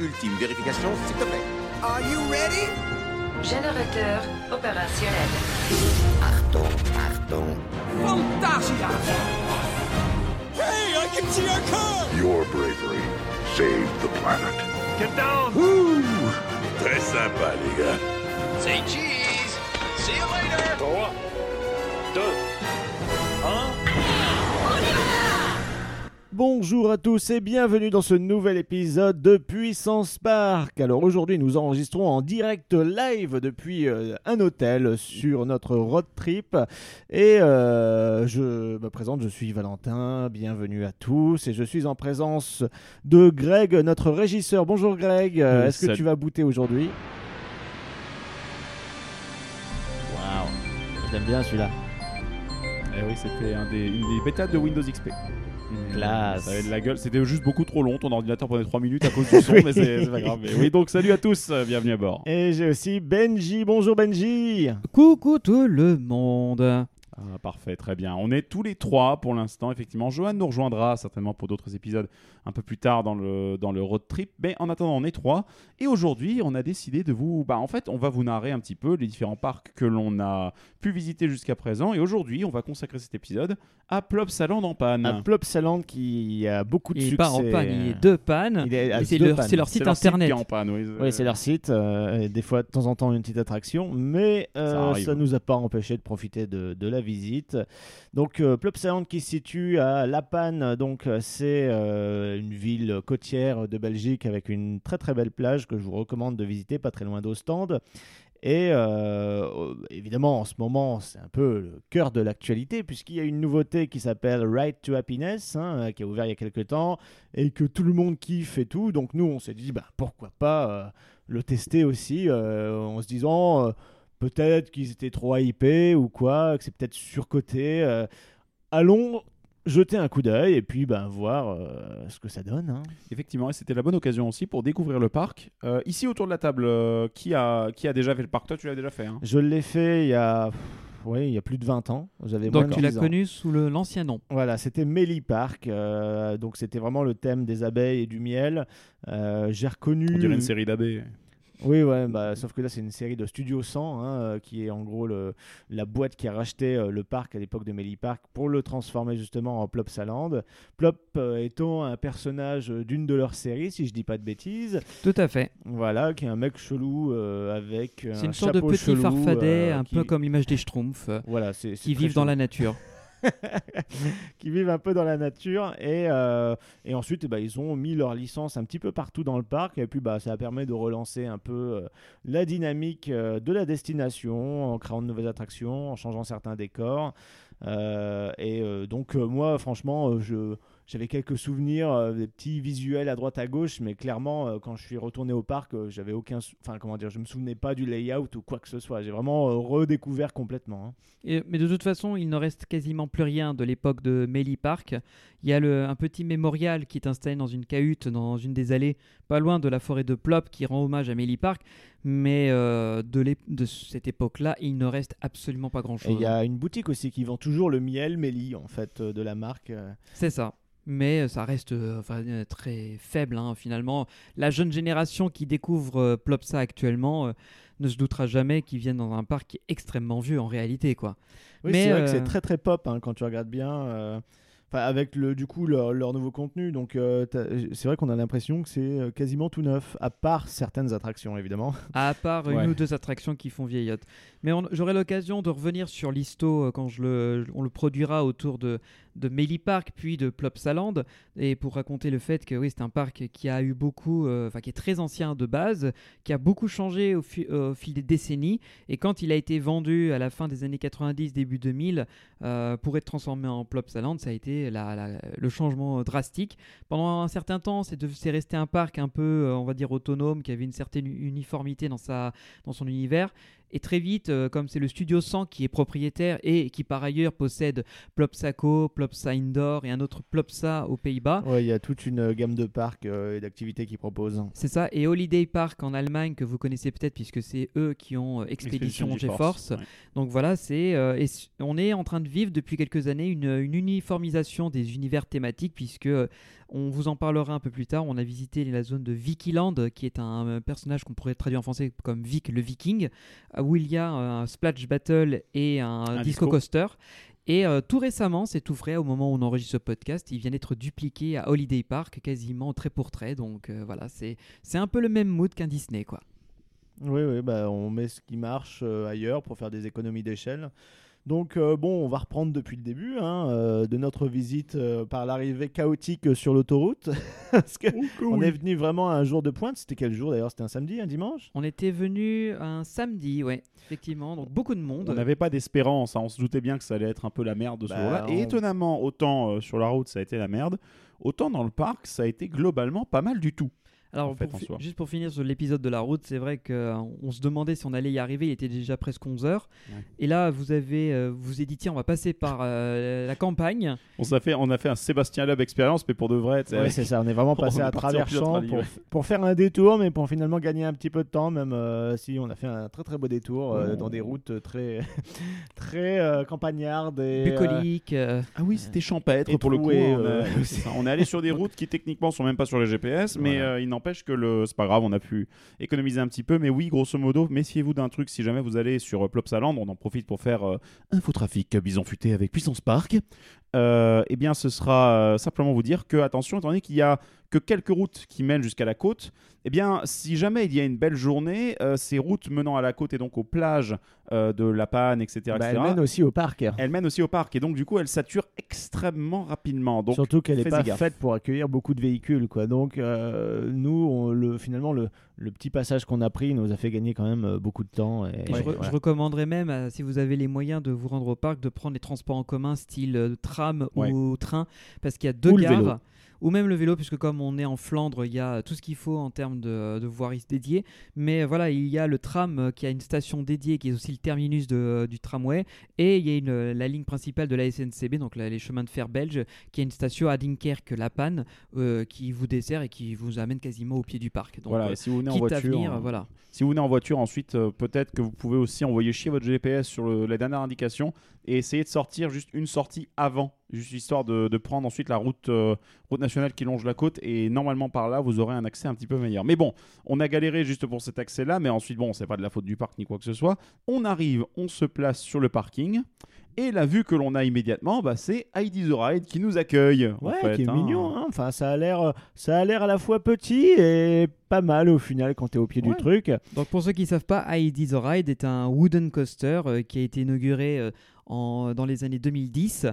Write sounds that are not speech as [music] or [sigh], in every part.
ultime vérification, s'il te plaît. Are you ready? Générateur opérationnel. Achtung, Achtung. Fantasia! Hey, I can see our car! Your bravery saved the planet. Get down! Très sympa, les gars. Say cheese! See you later! 3, 2, 1... Bonjour à tous et bienvenue dans ce nouvel épisode de Puissance Park. Alors aujourd'hui nous enregistrons en direct live depuis euh, un hôtel sur notre road trip et euh, je me présente, je suis Valentin, bienvenue à tous et je suis en présence de Greg, notre régisseur. Bonjour Greg, Euh, est-ce que tu vas booter aujourd'hui? Waouh, je l'aime bien celui-là? Eh oui, c'était un des, une des bêtas de Windows XP. Classe. Ça avait de la gueule. C'était juste beaucoup trop long. Ton ordinateur prenait 3 minutes à cause du [laughs] son, mais c'est pas grave. Mais oui, donc salut à tous, bienvenue à bord. Et j'ai aussi Benji. Bonjour Benji. Coucou tout le monde. Ah, parfait, très bien. On est tous les trois pour l'instant, effectivement. Johan nous rejoindra certainement pour d'autres épisodes un peu plus tard dans le, dans le road trip. Mais en attendant, on est trois. Et aujourd'hui, on a décidé de vous. Bah, en fait, on va vous narrer un petit peu les différents parcs que l'on a pu visiter jusqu'à présent. Et aujourd'hui, on va consacrer cet épisode à Plopsaland en panne. Un Plopsaland qui a beaucoup de Il succès. pas en panne, il est de panne. Il est à Et c'est leur, pannes. c'est leur C'est site leur internet. qui est en panne, oui. Oui, c'est leur site. euh, et des fois, de temps en temps, une petite attraction. Mais euh, Ça ça, nous a pas empêché de profiter de, de la visite. Donc, euh, Plopsaland qui se situe à La Panne. Donc, euh, c'est euh, une ville côtière de Belgique avec une très très belle plage que je vous recommande de visiter, pas très loin d'Ostende. Et évidemment, en ce moment, c'est un peu le cœur de l'actualité, puisqu'il y a une nouveauté qui s'appelle Right to Happiness, hein, qui a ouvert il y a quelques temps, et que tout le monde kiffe et tout. Donc nous, on s'est dit, bah, pourquoi pas le tester aussi, en se disant, peut-être qu'ils étaient trop hypés ou quoi, que c'est peut-être surcoté. euh, allons jeter un coup d'œil et puis ben, voir euh, ce que ça donne. hein. Effectivement, et c'était la bonne occasion aussi pour découvrir le parc. Euh, ici, autour de la table, euh, qui, a, qui a déjà fait le parc? Toi, tu l'as déjà fait. hein Je l'ai fait il y a... ouais, il y a plus de 20 ans. J'avais Donc tu l'as 10 ans. connu sous le- l'ancien nom. Voilà, c'était Melly Park. euh, donc c'était vraiment le thème des abeilles et du miel. Euh, J'ai reconnu. On dirait une série d'abbés. Oui, ouais, bah, sauf que là c'est une série de Studio 100, hein, euh, qui est en gros le, la boîte qui a racheté euh, le parc à l'époque de Melly Park pour le transformer justement en Plopsaland. Plop euh, étant un personnage d'une de leurs séries, si je dis pas de bêtises. Tout à fait. Voilà, qui est un mec chelou euh, avec C'est un une sorte de petit chelou, farfadet, euh, un qui- peu comme l'image des Schtroumpfs, Voilà, qui vivent dans la nature. [laughs] [laughs] qui vivent un peu dans la nature. Et, euh, et ensuite ben, ils ont mis leur licence un petit peu partout dans le parc. Et puis bah, ça permet de relancer un peu euh, la dynamique euh, de la destination en créant de nouvelles attractions, en changeant certains décors. Et donc moi franchement je j'avais quelques souvenirs, euh, des petits visuels à droite à gauche, mais clairement, euh, quand je suis retourné au parc, euh, j'avais aucun, enfin comment dire, je me souvenais pas du layout ou quoi que ce soit. J'ai vraiment euh, redécouvert complètement. hein. Et- mais de toute façon, il ne reste quasiment plus rien de l'époque de Melly Park. Il y a un petit mémorial qui est installé dans une cahute, dans une des allées, pas loin de la forêt de Plop, qui rend hommage à Melly Park. Mais euh, de, cette époque-là, il ne reste absolument pas grand-chose. il y a une boutique aussi qui vend toujours le miel Méli en fait euh, de la marque. euh. C'est ça. Mais ça reste enfin, très faible hein, finalement. La jeune génération qui découvre euh, Plopsa actuellement euh, ne se doutera jamais qu'ils viennent dans un parc qui est extrêmement vieux en réalité. quoi. Oui, c'est vrai que c'est très très pop hein, quand tu regardes bien. Enfin, avec le, du coup leur, leur nouveau contenu, donc euh, c'est vrai qu'on a l'impression que c'est euh, quasiment tout neuf, à part certaines attractions évidemment. À part Ouais. une ou deux attractions qui font vieillotte. Mais j'aurai l'occasion de revenir sur l'histo euh, quand je le, on le produira autour de, de Melly Park puis de Plopsaland. Et pour raconter le fait que oui, c'est un parc qui a eu beaucoup, euh, enfin qui est très ancien de base, qui a beaucoup changé au, fi- au fil des décennies. Et quand il a été vendu à la fin des années 90, début 2000, euh, pour être transformé en Plopsaland, ça a été le changement drastique. Pendant un certain temps, c'est resté un parc un peu, euh, on va dire, autonome, qui avait une certaine uniformité dans, dans son univers. Et très vite, euh, comme c'est le Studio 100 qui est propriétaire et qui par ailleurs possède Plopsaco, Plopsa Indoor et un autre Plopsa aux Pays-Bas, Ouais, il y a toute une euh, gamme de parcs euh, et d'activités qu'ils proposent. c'est ça. Et Holiday Park en Allemagne, que vous connaissez peut-être puisque c'est eux qui ont euh, Expédition GeForce. ouais. Donc voilà, c'est euh, on est en train de vivre depuis quelques années une, une uniformisation des univers thématiques puisque euh, On vous en parlera un peu plus tard. On a visité la zone de Vikiland, qui est un euh, personnage qu'on pourrait traduire en français comme Vic le Viking, euh, où il y a un splash battle et un, Un disco coaster. Et euh, tout récemment, c'est tout frais, au moment où on enregistre ce podcast, il vient d'être dupliqué à Holiday Park, quasiment trait pour trait. Donc euh, voilà, c'est c'est un peu le même mood qu'un Disney, quoi. Oui, oui, bah, on met ce qui marche euh, ailleurs pour faire des économies d'échelle. Donc euh, bon, on va reprendre depuis le début hein, euh, de notre visite euh, par l'arrivée chaotique sur l'autoroute. [laughs] Parce que on est venu vraiment à un jour de pointe. C'était quel jour d'ailleurs? C'était un samedi, un dimanche? On était venu un samedi, ouais, effectivement, donc beaucoup de monde. On n'avait pas d'espérance, hein. on se doutait bien que ça allait être un peu la merde ce Bah, jour-là. Et on- étonnamment, autant euh, sur la route ça a été la merde, autant dans le parc ça a été globalement pas mal du tout. Alors, en fait, pour en fi- soi. juste pour finir sur l'épisode de la route, c'est vrai qu'on se demandait si on allait y arriver. Il était déjà presque 11 heures. Ouais. Et là, vous avez, euh, vous tiens, on va passer par euh, la campagne. On, s'est fait, on a fait un Sébastien Loeb expérience, mais pour de vrai. Ouais, c'est ça. On est vraiment [laughs] passé à travers champs pour, ouais. pour faire un détour, mais pour finalement gagner un petit peu de temps, même euh, si on a fait un très très beau détour euh, Oh. dans des routes très [laughs] très euh, campagnardes et euh, Bucolique. euh, Ah oui, c'était champêtre Et pour le coup. hein, on, a- [laughs] euh, est allé sur des routes qui techniquement sont même pas sur les GPS, mais Voilà. euh, il n'empêche que le c'est pas grave, on a pu économiser un petit peu. Mais oui, grosso modo, méfiez-vous d'un truc si jamais vous allez sur euh, Plopsaland, on en profite pour faire euh, infotrafic bison futé avec Puissance Park. Euh, eh bien, ce sera euh, simplement vous dire que attention, étant donné qu'il y a que quelques routes qui mènent jusqu'à la côte, eh bien, si jamais il y a une belle journée, euh, ces routes menant à la côte et donc aux plages euh, de La Panne, etc., bah, etc., elle mène aussi au parc. elles mènent aussi au parc et donc du coup elles saturent extrêmement rapidement. Donc Surtout qu'elle n'est pas gaffe. faite pour accueillir beaucoup de véhicules. Quoi. Donc, euh, nous, on- le, finalement, le, le petit passage qu'on a pris nous a fait gagner quand même beaucoup de temps. Et, et je, re- voilà. je recommanderais même, euh, si vous avez les moyens de vous rendre au parc, de prendre les transports en commun, style euh, tram Ouais. ou train, parce qu'il y a deux Ou gares. vélo. Ou même le vélo, puisque comme on est en Flandre, il y a tout ce qu'il faut en termes de, de voiries dédiées. Mais euh, voilà, il y a le tram euh, qui a une station dédiée, qui est aussi le terminus de- du tramway. Et il y a une, euh, la ligne principale de la SNCB, donc la- les chemins de fer belges, qui a une station à Dunkerque-La Panne, euh, qui vous dessert et qui vous amène quasiment au pied du parc. Donc, voilà, euh, et si vous venez en voiture, venir, euh, voilà. si vous venez en voiture ensuite, euh, peut-être que vous pouvez aussi envoyer chier votre GPS sur le- la dernière indication et essayer de sortir juste une sortie avant, juste histoire de, prendre ensuite la route, euh, route nationale qui longe la côte et normalement par là vous aurez un accès un petit peu meilleur. Mais bon, on a galéré juste pour cet accès-là, mais ensuite bon, c'est pas de la faute du parc ni quoi que ce soit. On arrive, on se place sur le parking. Et la vue que l'on a immédiatement, bah, c'est Heidi the Ride qui nous accueille. en Ouais, fait, qui est hein. mignon. hein. Enfin, ça a l'air, ça a l'air à la fois petit et pas mal au final quand tu es au pied Ouais. du truc. Donc pour ceux qui ne savent pas, Heidi the Ride est un wooden coaster euh, qui a été inauguré euh, en, dans les années 2010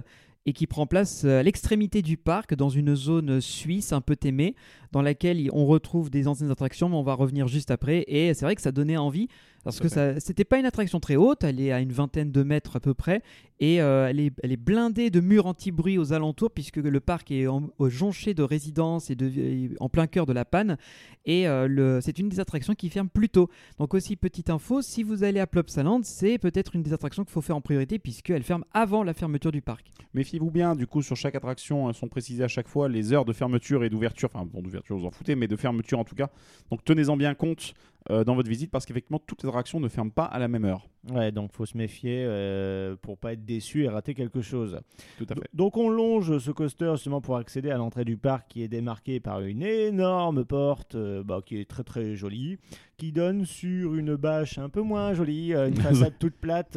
et qui prend place euh, à l'extrémité du parc dans une zone suisse un peu témée dans laquelle on retrouve des anciennes attractions mais on va revenir juste après et c'est vrai que ça donnait envie parce que ça c'était pas une attraction très haute, elle est à une vingtaine de mètres à peu près et euh, elle, est, elle est blindée de murs anti-bruit aux alentours puisque le parc est en- jonché de résidences et de, et en plein cœur de la panne et euh, le- c'est une des attractions qui ferme plus tôt. Donc aussi petite info, si vous allez à Plopsaland, c'est peut-être une des attractions qu'il faut faire en priorité puisqu'elle ferme avant la fermeture du parc. Méfiez-vous bien, du coup, sur chaque attraction, elles sont précisées à chaque fois les heures de fermeture et d'ouverture. Enfin, bon, d'ouverture, vous en foutez, mais de fermeture en tout cas. Donc tenez-en bien compte euh, dans votre visite parce qu'effectivement, toutes les attractions ne ferment pas à la même heure. Ouais, donc faut se méfier euh, pour pas être déçu et rater quelque chose. Tout à fait. Donc on longe ce coaster justement pour accéder à l'entrée du parc qui est démarquée par une énorme porte euh, bah, qui est très très jolie, qui donne sur une bâche un peu moins jolie, euh, une façade [laughs] toute plate,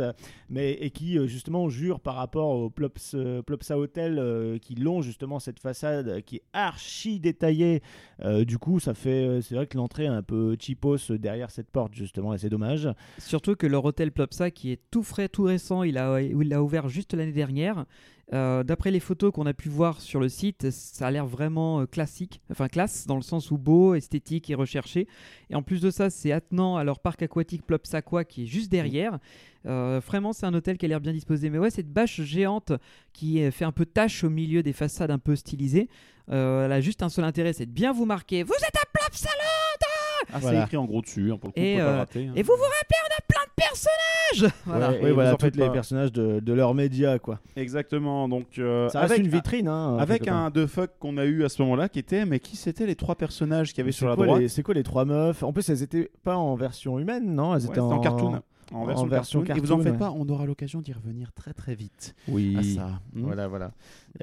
mais et qui euh, justement jure par rapport au Plops, euh, Plopsa Hotel euh, qui longe justement cette façade qui est archi détaillée. Euh, du coup, ça fait, c'est vrai que l'entrée est un peu cheapos derrière cette porte justement et c'est dommage. Surtout que leur hôtel Plopsa, qui est tout frais, tout récent, il a, il a ouvert juste l'année dernière. Euh, D'après les photos qu'on a pu voir sur le site, ça a l'air vraiment euh, classique, enfin classe, dans le sens où beau, esthétique et recherché. Et en plus de ça, c'est attenant à leur parc aquatique Plopsaqua qui est juste derrière. Euh, vraiment, c'est un hôtel qui a l'air bien disposé. Mais ouais, cette bâche géante qui fait un peu tache au milieu des façades un peu stylisées, euh, elle a juste un seul intérêt, c'est de bien vous marquer. Vous êtes à Plopsaland Ah, Voilà. c'est écrit en gros dessus, hein, pour le coup, Et, on peut pas rater, hein. Et vous vous rappelez, on a personnages Voilà. Ouais, Oui, voilà, en tous les pas. personnages de, de leurs médias quoi. Exactement. Donc, euh, Ça reste avec, une vitrine, hein, avec un de fuck qu'on a eu à ce moment-là qui était, mais qui c'était les trois personnages qu'il y avait sur la quoi droite les- C'est quoi les trois meufs? En plus, elles étaient pas en version humaine, non? Elles Ouais, étaient en cartoon. En version, version cartoon. Et vous en faites ouais. pas, on aura l'occasion d'y revenir très très vite Oui. à ça. Hmm. Voilà, voilà.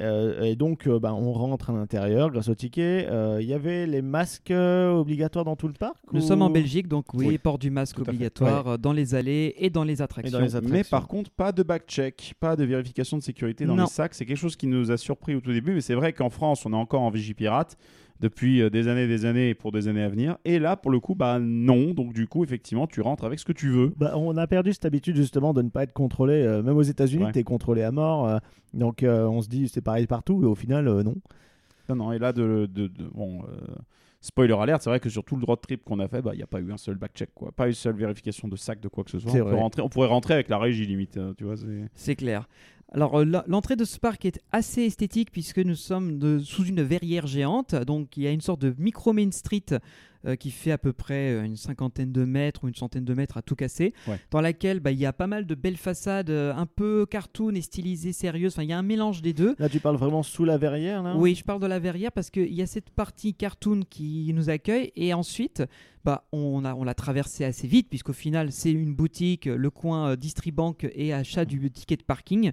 Euh, et donc, euh, bah, on rentre à l'intérieur grâce au ticket. Euh, Il y avait les masques euh, obligatoires dans tout le parc Nous ou- sommes en Belgique, donc oui, Oui, port du masque tout obligatoire euh, dans les allées et dans les attractions. les attractions. Mais par contre, pas de back-check, pas de vérification de sécurité dans Non. les sacs. C'est quelque chose qui nous a surpris au tout début, mais c'est vrai qu'en France, on est encore en Vigipirate depuis euh, des années des années et pour des années à venir. Et là, pour le coup, bah non. Donc du coup, effectivement, tu rentres avec ce que tu veux. Bah, on a perdu cette habitude justement de ne pas être contrôlé. euh, même aux États-Unis, Ouais. tu es contrôlé à mort. euh, donc, euh, on se dit c'est pareil partout. Et au final, euh, non. Non, non. Et là, de, de, de- bon. euh, Spoiler alert, c'est vrai que sur tout le road trip qu'on a fait, bah, il n'y a pas eu un seul back-check, quoi. Pas une seule vérification de sac, de quoi que ce soit. On, peut rentrer, on pourrait rentrer avec la régie limite, euh, tu vois. c'est- C'est clair. Alors euh, l'entrée de ce parc est assez esthétique puisque nous sommes sous une verrière géante. Donc il y a une sorte de micro Main Street euh, qui fait à peu près euh, une cinquantaine de mètres ou une centaine de mètres à tout casser, Ouais. dans laquelle bah, il y a pas mal de belles façades euh, un peu cartoon et stylisées, sérieuses. Enfin il y a un mélange des deux. Là, tu parles vraiment sous la verrière là Oui, je parle de la verrière parce qu'il y a cette partie cartoon qui nous accueille et ensuite, bah, on a on l'a traversé assez vite puisqu'au final c'est une boutique, le coin euh, Distribank et achat du ticket de parking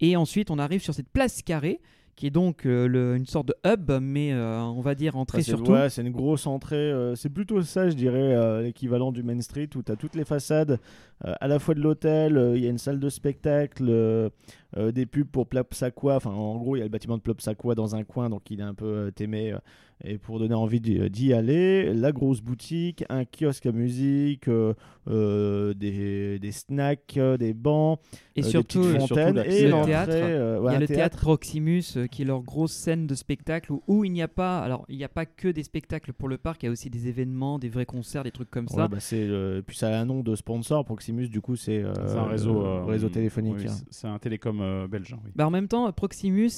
et ensuite on arrive sur cette place carrée qui est donc euh, le- une sorte de hub mais euh, on va dire entrée c'est, surtout. ouais, c'est une grosse entrée. euh, c'est plutôt ça, je dirais, l'équivalent du Main Street où tu as toutes les façades, à la fois de l'hôtel, il y a une salle de spectacle, euh, des pubs pour Plopsaqua. Enfin, en gros, il y a le bâtiment de Plopsaqua dans un coin, donc il est un peu euh, témé. euh, et pour donner envie d'y, aller, la grosse boutique, un kiosque à musique, euh, euh, des, des snacks, des bancs, Et euh, des surtout, petites et surtout fontaines et le théâtre. euh, ouais, il y a le théâtre Proximus euh, qui est leur grosse scène de spectacle où, où il n'y a pas alors il n'y a pas que des spectacles pour le parc, il y a aussi des événements, des vrais concerts, des trucs comme ça. Ouais, bah, c'est euh, puis ça a un nom de sponsor Proximus du coup c'est euh, un réseau, euh, réseau téléphonique oui, hein. c'est un télécom euh, belge. hein. Bah, en même temps, Proximus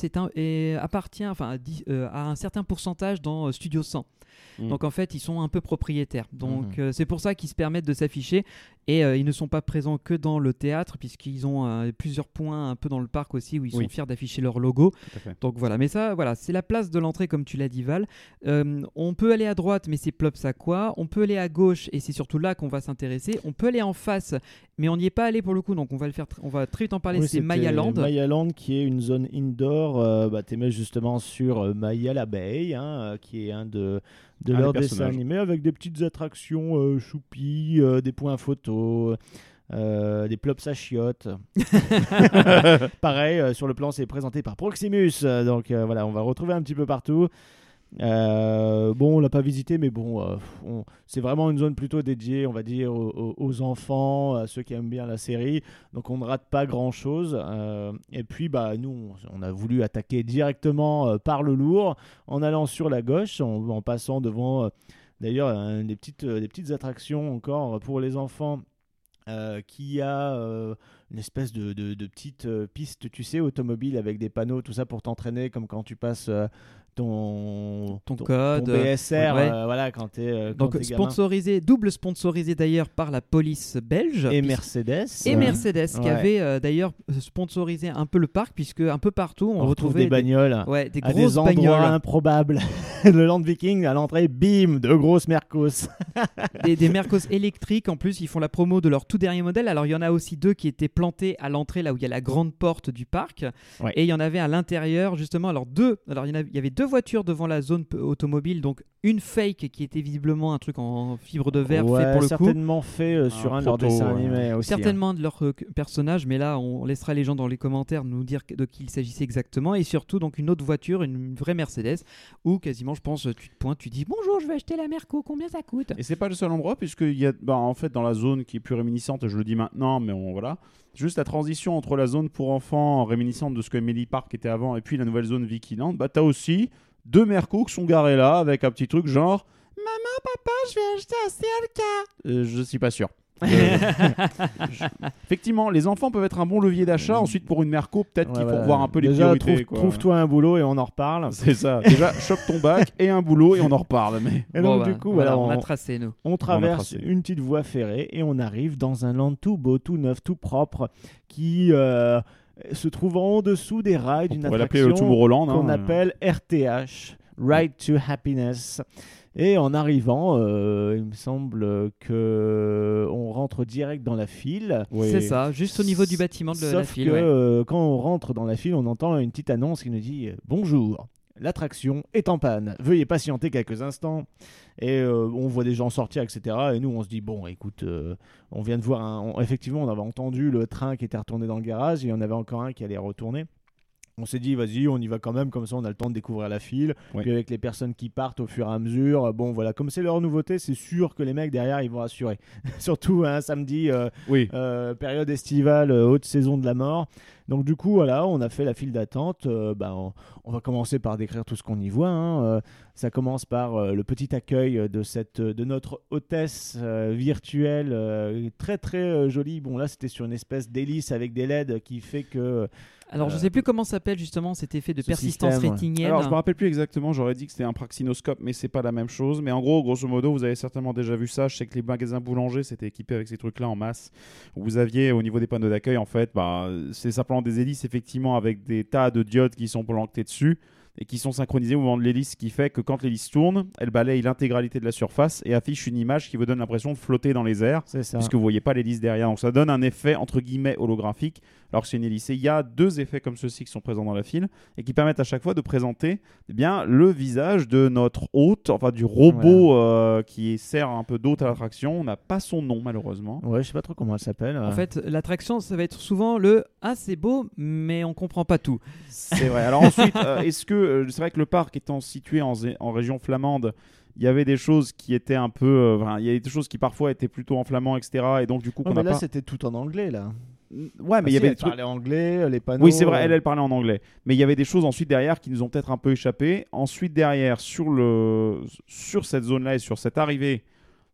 appartient à, euh, à un certain pourcentage dans euh, Studio 100. Mm. Donc en fait, ils sont un peu propriétaires. Donc Mhm. euh, c'est pour ça qu'ils se permettent de s'afficher. Et euh, ils ne sont pas présents que dans le théâtre, puisqu'ils ont euh, plusieurs points un peu dans le parc aussi où ils Oui. sont fiers d'afficher leur logo. Donc voilà, mais ça, voilà, c'est la place de l'entrée comme tu l'as dit Val. On peut aller à droite, mais c'est Plops à quoi? On peut aller à gauche, et c'est surtout là qu'on va s'intéresser. On peut aller en face, mais on n'y est pas allé pour le coup, donc on va le faire, on va très vite en parler. Oui, c'est c'était Mayaland. Mayaland qui est une zone indoor bah, t'es justement sur Maya l'abeille hein, qui est un de, de Un leurs des dessins personnages. animés avec des petites attractions euh, choupies euh, des points photos euh, des plops à chiottes. [laughs] Pareil, sur le plan, c'est présenté par Proximus. donc voilà, on va retrouver un petit peu partout. Euh, bon, on l'a pas visité, mais bon, euh, c'est vraiment une zone plutôt dédiée, on va dire, aux, enfants, à ceux qui aiment bien la série. Donc on ne rate pas grand-chose. Euh, et puis, bah, nous, on, a voulu attaquer directement par le lourd, en allant sur la gauche, en, en passant devant, d'ailleurs, des, petites, des petites attractions encore pour les enfants. qui a une espèce de, de, de petite euh, piste, tu sais, automobile avec des panneaux, tout ça pour t'entraîner, comme quand tu passes euh, ton, Ton code, ton BSR, ouais. euh, voilà, quand euh, quand Donc gamin. sponsorisé, double sponsorisé d'ailleurs par la police belge. Et Mercedes. Et Mercedes qui avait euh, d'ailleurs sponsorisé un peu le parc puisque un peu partout on, on retrouve retrouvait des bagnoles. ouais, des à grosses des endroits bagnoles, improbables. [laughs] le Land Viking, à l'entrée, bim, de grosses Mercos. des, des Mercos électriques. En plus, ils font la promo de leur tout dernier modèle. Alors, il y en a aussi deux qui étaient plantés à l'entrée, là où il y a la grande porte du parc. Ouais. Et il y en avait à l'intérieur, justement. Alors, deux. Alors, il y, en avait, deux voitures devant la zone automobile. Donc, une fake qui était visiblement un truc en fibre de verre Ouais, fait pour le coup. certainement fait euh, sur Un un de leurs dessins ouais. animés aussi. hein. Certainement de leurs euh, personnages, mais là on laissera les gens dans les commentaires nous dire de qui il s'agissait exactement. Et surtout donc une autre voiture, une, une vraie Mercedes, où quasiment je pense tu te pointes, tu dis bonjour, je vais acheter la Merco, combien ça coûte? Et c'est pas le seul endroit, puisqu'il y a, bah, en fait, dans la zone qui est plus réminiscente, je le dis maintenant, mais on, voilà, juste la transition entre la zone pour enfants réminiscente de ce que Emily Park était avant et puis la nouvelle zone Vikiland, bah t'as aussi deux Mercos qui sont garés là avec un petit truc genre Maman, papa, je vais acheter un CLK. Euh, je suis pas sûr. [laughs] Euh, je- Effectivement, les enfants peuvent être un bon levier d'achat. Ensuite, pour une Merco, peut-être Ouais, qu'il faut voilà. revoir un peu les Déjà, priorités. trouve- quoi. trouve-toi un boulot et on en reparle. [laughs] C'est ça. Déjà, chope ton bac et un boulot et on en reparle. Mais Et Bon, donc, bah, du coup, voilà, voilà, on a tracé nous. on traverse tracé. une petite voie ferrée et on arrive dans un land tout beau, tout neuf, tout propre qui euh, se trouve en dessous des rails on d'une attraction qu'on hein. appelle RTH, Ride to Happiness. Et en arrivant, euh, il me semble que on rentre direct dans la file. C'est ça, juste au niveau du bâtiment de Sauf la file. que ouais. euh, quand on rentre dans la file, on entend une petite annonce qui nous dit euh, Bonjour, l'attraction est en panne. Veuillez patienter quelques instants. Et euh, on voit des gens sortir, etc. Et nous, on se dit Bon, écoute, euh, on vient de voir un. on- effectivement, on avait entendu le train qui était retourné dans le garage. Et il y en avait encore un qui allait retourner. On s'est dit, vas-y, on y va quand même, comme ça on a le temps de découvrir la file. Ouais. Puis avec les personnes qui partent au fur et à mesure, bon voilà, comme c'est leur nouveauté, c'est sûr que les mecs derrière ils vont assurer. [laughs] Surtout un samedi, euh, Oui. euh, période estivale, haute saison de la mort. Donc du coup, voilà, on a fait la file d'attente. Euh, bah, on, on va commencer par décrire tout ce qu'on y voit. hein. Euh, ça commence par euh, le petit accueil de, cette, de notre hôtesse euh, virtuelle, euh, très très euh, jolie. Bon là, c'était sur une espèce d'hélice avec des LED qui fait que... Alors, je euh, sais plus comment s'appelle justement cet effet de ce persistance système, rétinienne. Alors, je me rappelle plus exactement, j'aurais dit que c'était un praxinoscope, mais c'est pas la même chose. Mais en gros, grosso modo, vous avez certainement déjà vu ça. Je sais que les magasins boulangers s'étaient équipés avec ces trucs-là en masse. Où vous aviez au niveau des panneaux d'accueil, en fait, bah, c'est simplement des hélices, effectivement, avec des tas de diodes qui sont plantés dessus et qui sont synchronisés au moment de l'hélice, ce qui fait que quand l'hélice tourne, elle balaye l'intégralité de la surface et affiche une image qui vous donne l'impression de flotter dans les airs puisque vous voyez pas l'hélice derrière. Donc ça donne un effet entre guillemets holographique, alors que c'est une hélice. Et il y a deux effets comme ceci qui sont présents dans la file et qui permettent à chaque fois de présenter eh bien le visage de notre hôte, enfin du robot euh, qui sert un peu d'hôte à l'attraction. On n'a pas son nom malheureusement. Ouais, je sais pas trop comment elle s'appelle. En fait, l'attraction, ça va être souvent le Ah, c'est beau, mais on comprend pas tout. C'est vrai. Alors ensuite, euh, est-ce que euh, c'est vrai que le parc étant situé en, région flamande, il y avait des choses qui étaient un peu, euh, il y avait des choses qui parfois étaient plutôt en flamand, etc. Et donc du coup, Ouais, qu'on mais n'a là, pas. c'était tout en anglais, là. Ouais, mais Ah il y si, avait elle des trucs. parlait anglais, les panneaux. Oui, c'est vrai, elle, euh, elle parlait en anglais. Mais il y avait des choses ensuite derrière qui nous ont peut-être un peu échappé. Ensuite, derrière, sur, le... sur cette zone-là et sur cette arrivée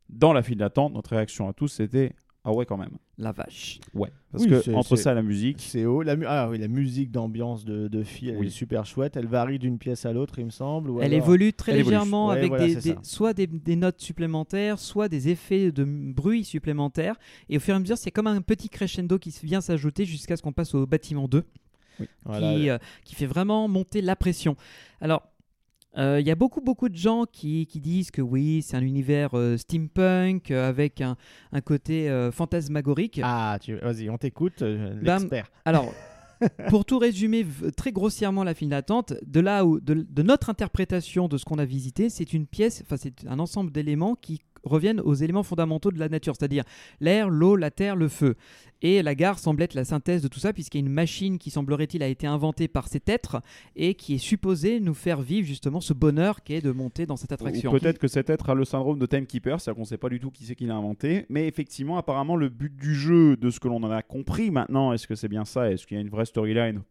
dans la file d'attente, notre réaction à tous, c'était Ah ouais, quand même. La vache. Ouais. Parce Oui, que entre ça, la musique. C'est haut. La mu- ah oui, la musique d'ambiance de, de fille, elle Oui. est super chouette. Elle varie d'une pièce à l'autre, il me semble. ou Elle alors- évolue très Elle évolue. légèrement Ouais, avec voilà, des, soit des, des notes supplémentaires, soit des effets de bruit supplémentaires. Et au fur et à mesure, c'est comme un petit crescendo qui vient s'ajouter jusqu'à ce qu'on passe au bâtiment 2, Voilà, qui, euh, qui fait vraiment monter la pression. Alors, euh, il y a beaucoup, beaucoup de gens qui, qui disent que oui, c'est un univers euh, steampunk euh, avec un, un côté euh, fantasmagorique. Ah, tu... vas-y, on t'écoute, euh, l'expert. Alors, [laughs] pour tout résumer très grossièrement la file d'attente, de là où, de, de notre interprétation de ce qu'on a visité, c'est une pièce, enfin c'est un ensemble d'éléments qui reviennent aux éléments fondamentaux de la nature, c'est-à-dire l'air, l'eau, la terre, le feu. Et la gare semble être la synthèse de tout ça, puisqu'il y a une machine qui semblerait-il a été inventée par cet être et qui est supposée nous faire vivre justement ce bonheur qui est de monter dans cette attraction. Peut-être que cet être a le syndrome de Timekeeper, c'est-à-dire qu'on ne sait pas du tout qui c'est qui l'a inventé. Mais effectivement, apparemment, le but du jeu, de ce que l'on en a compris maintenant, est-ce que c'est bien ça? Est-ce qu'il y a une vraie storyline?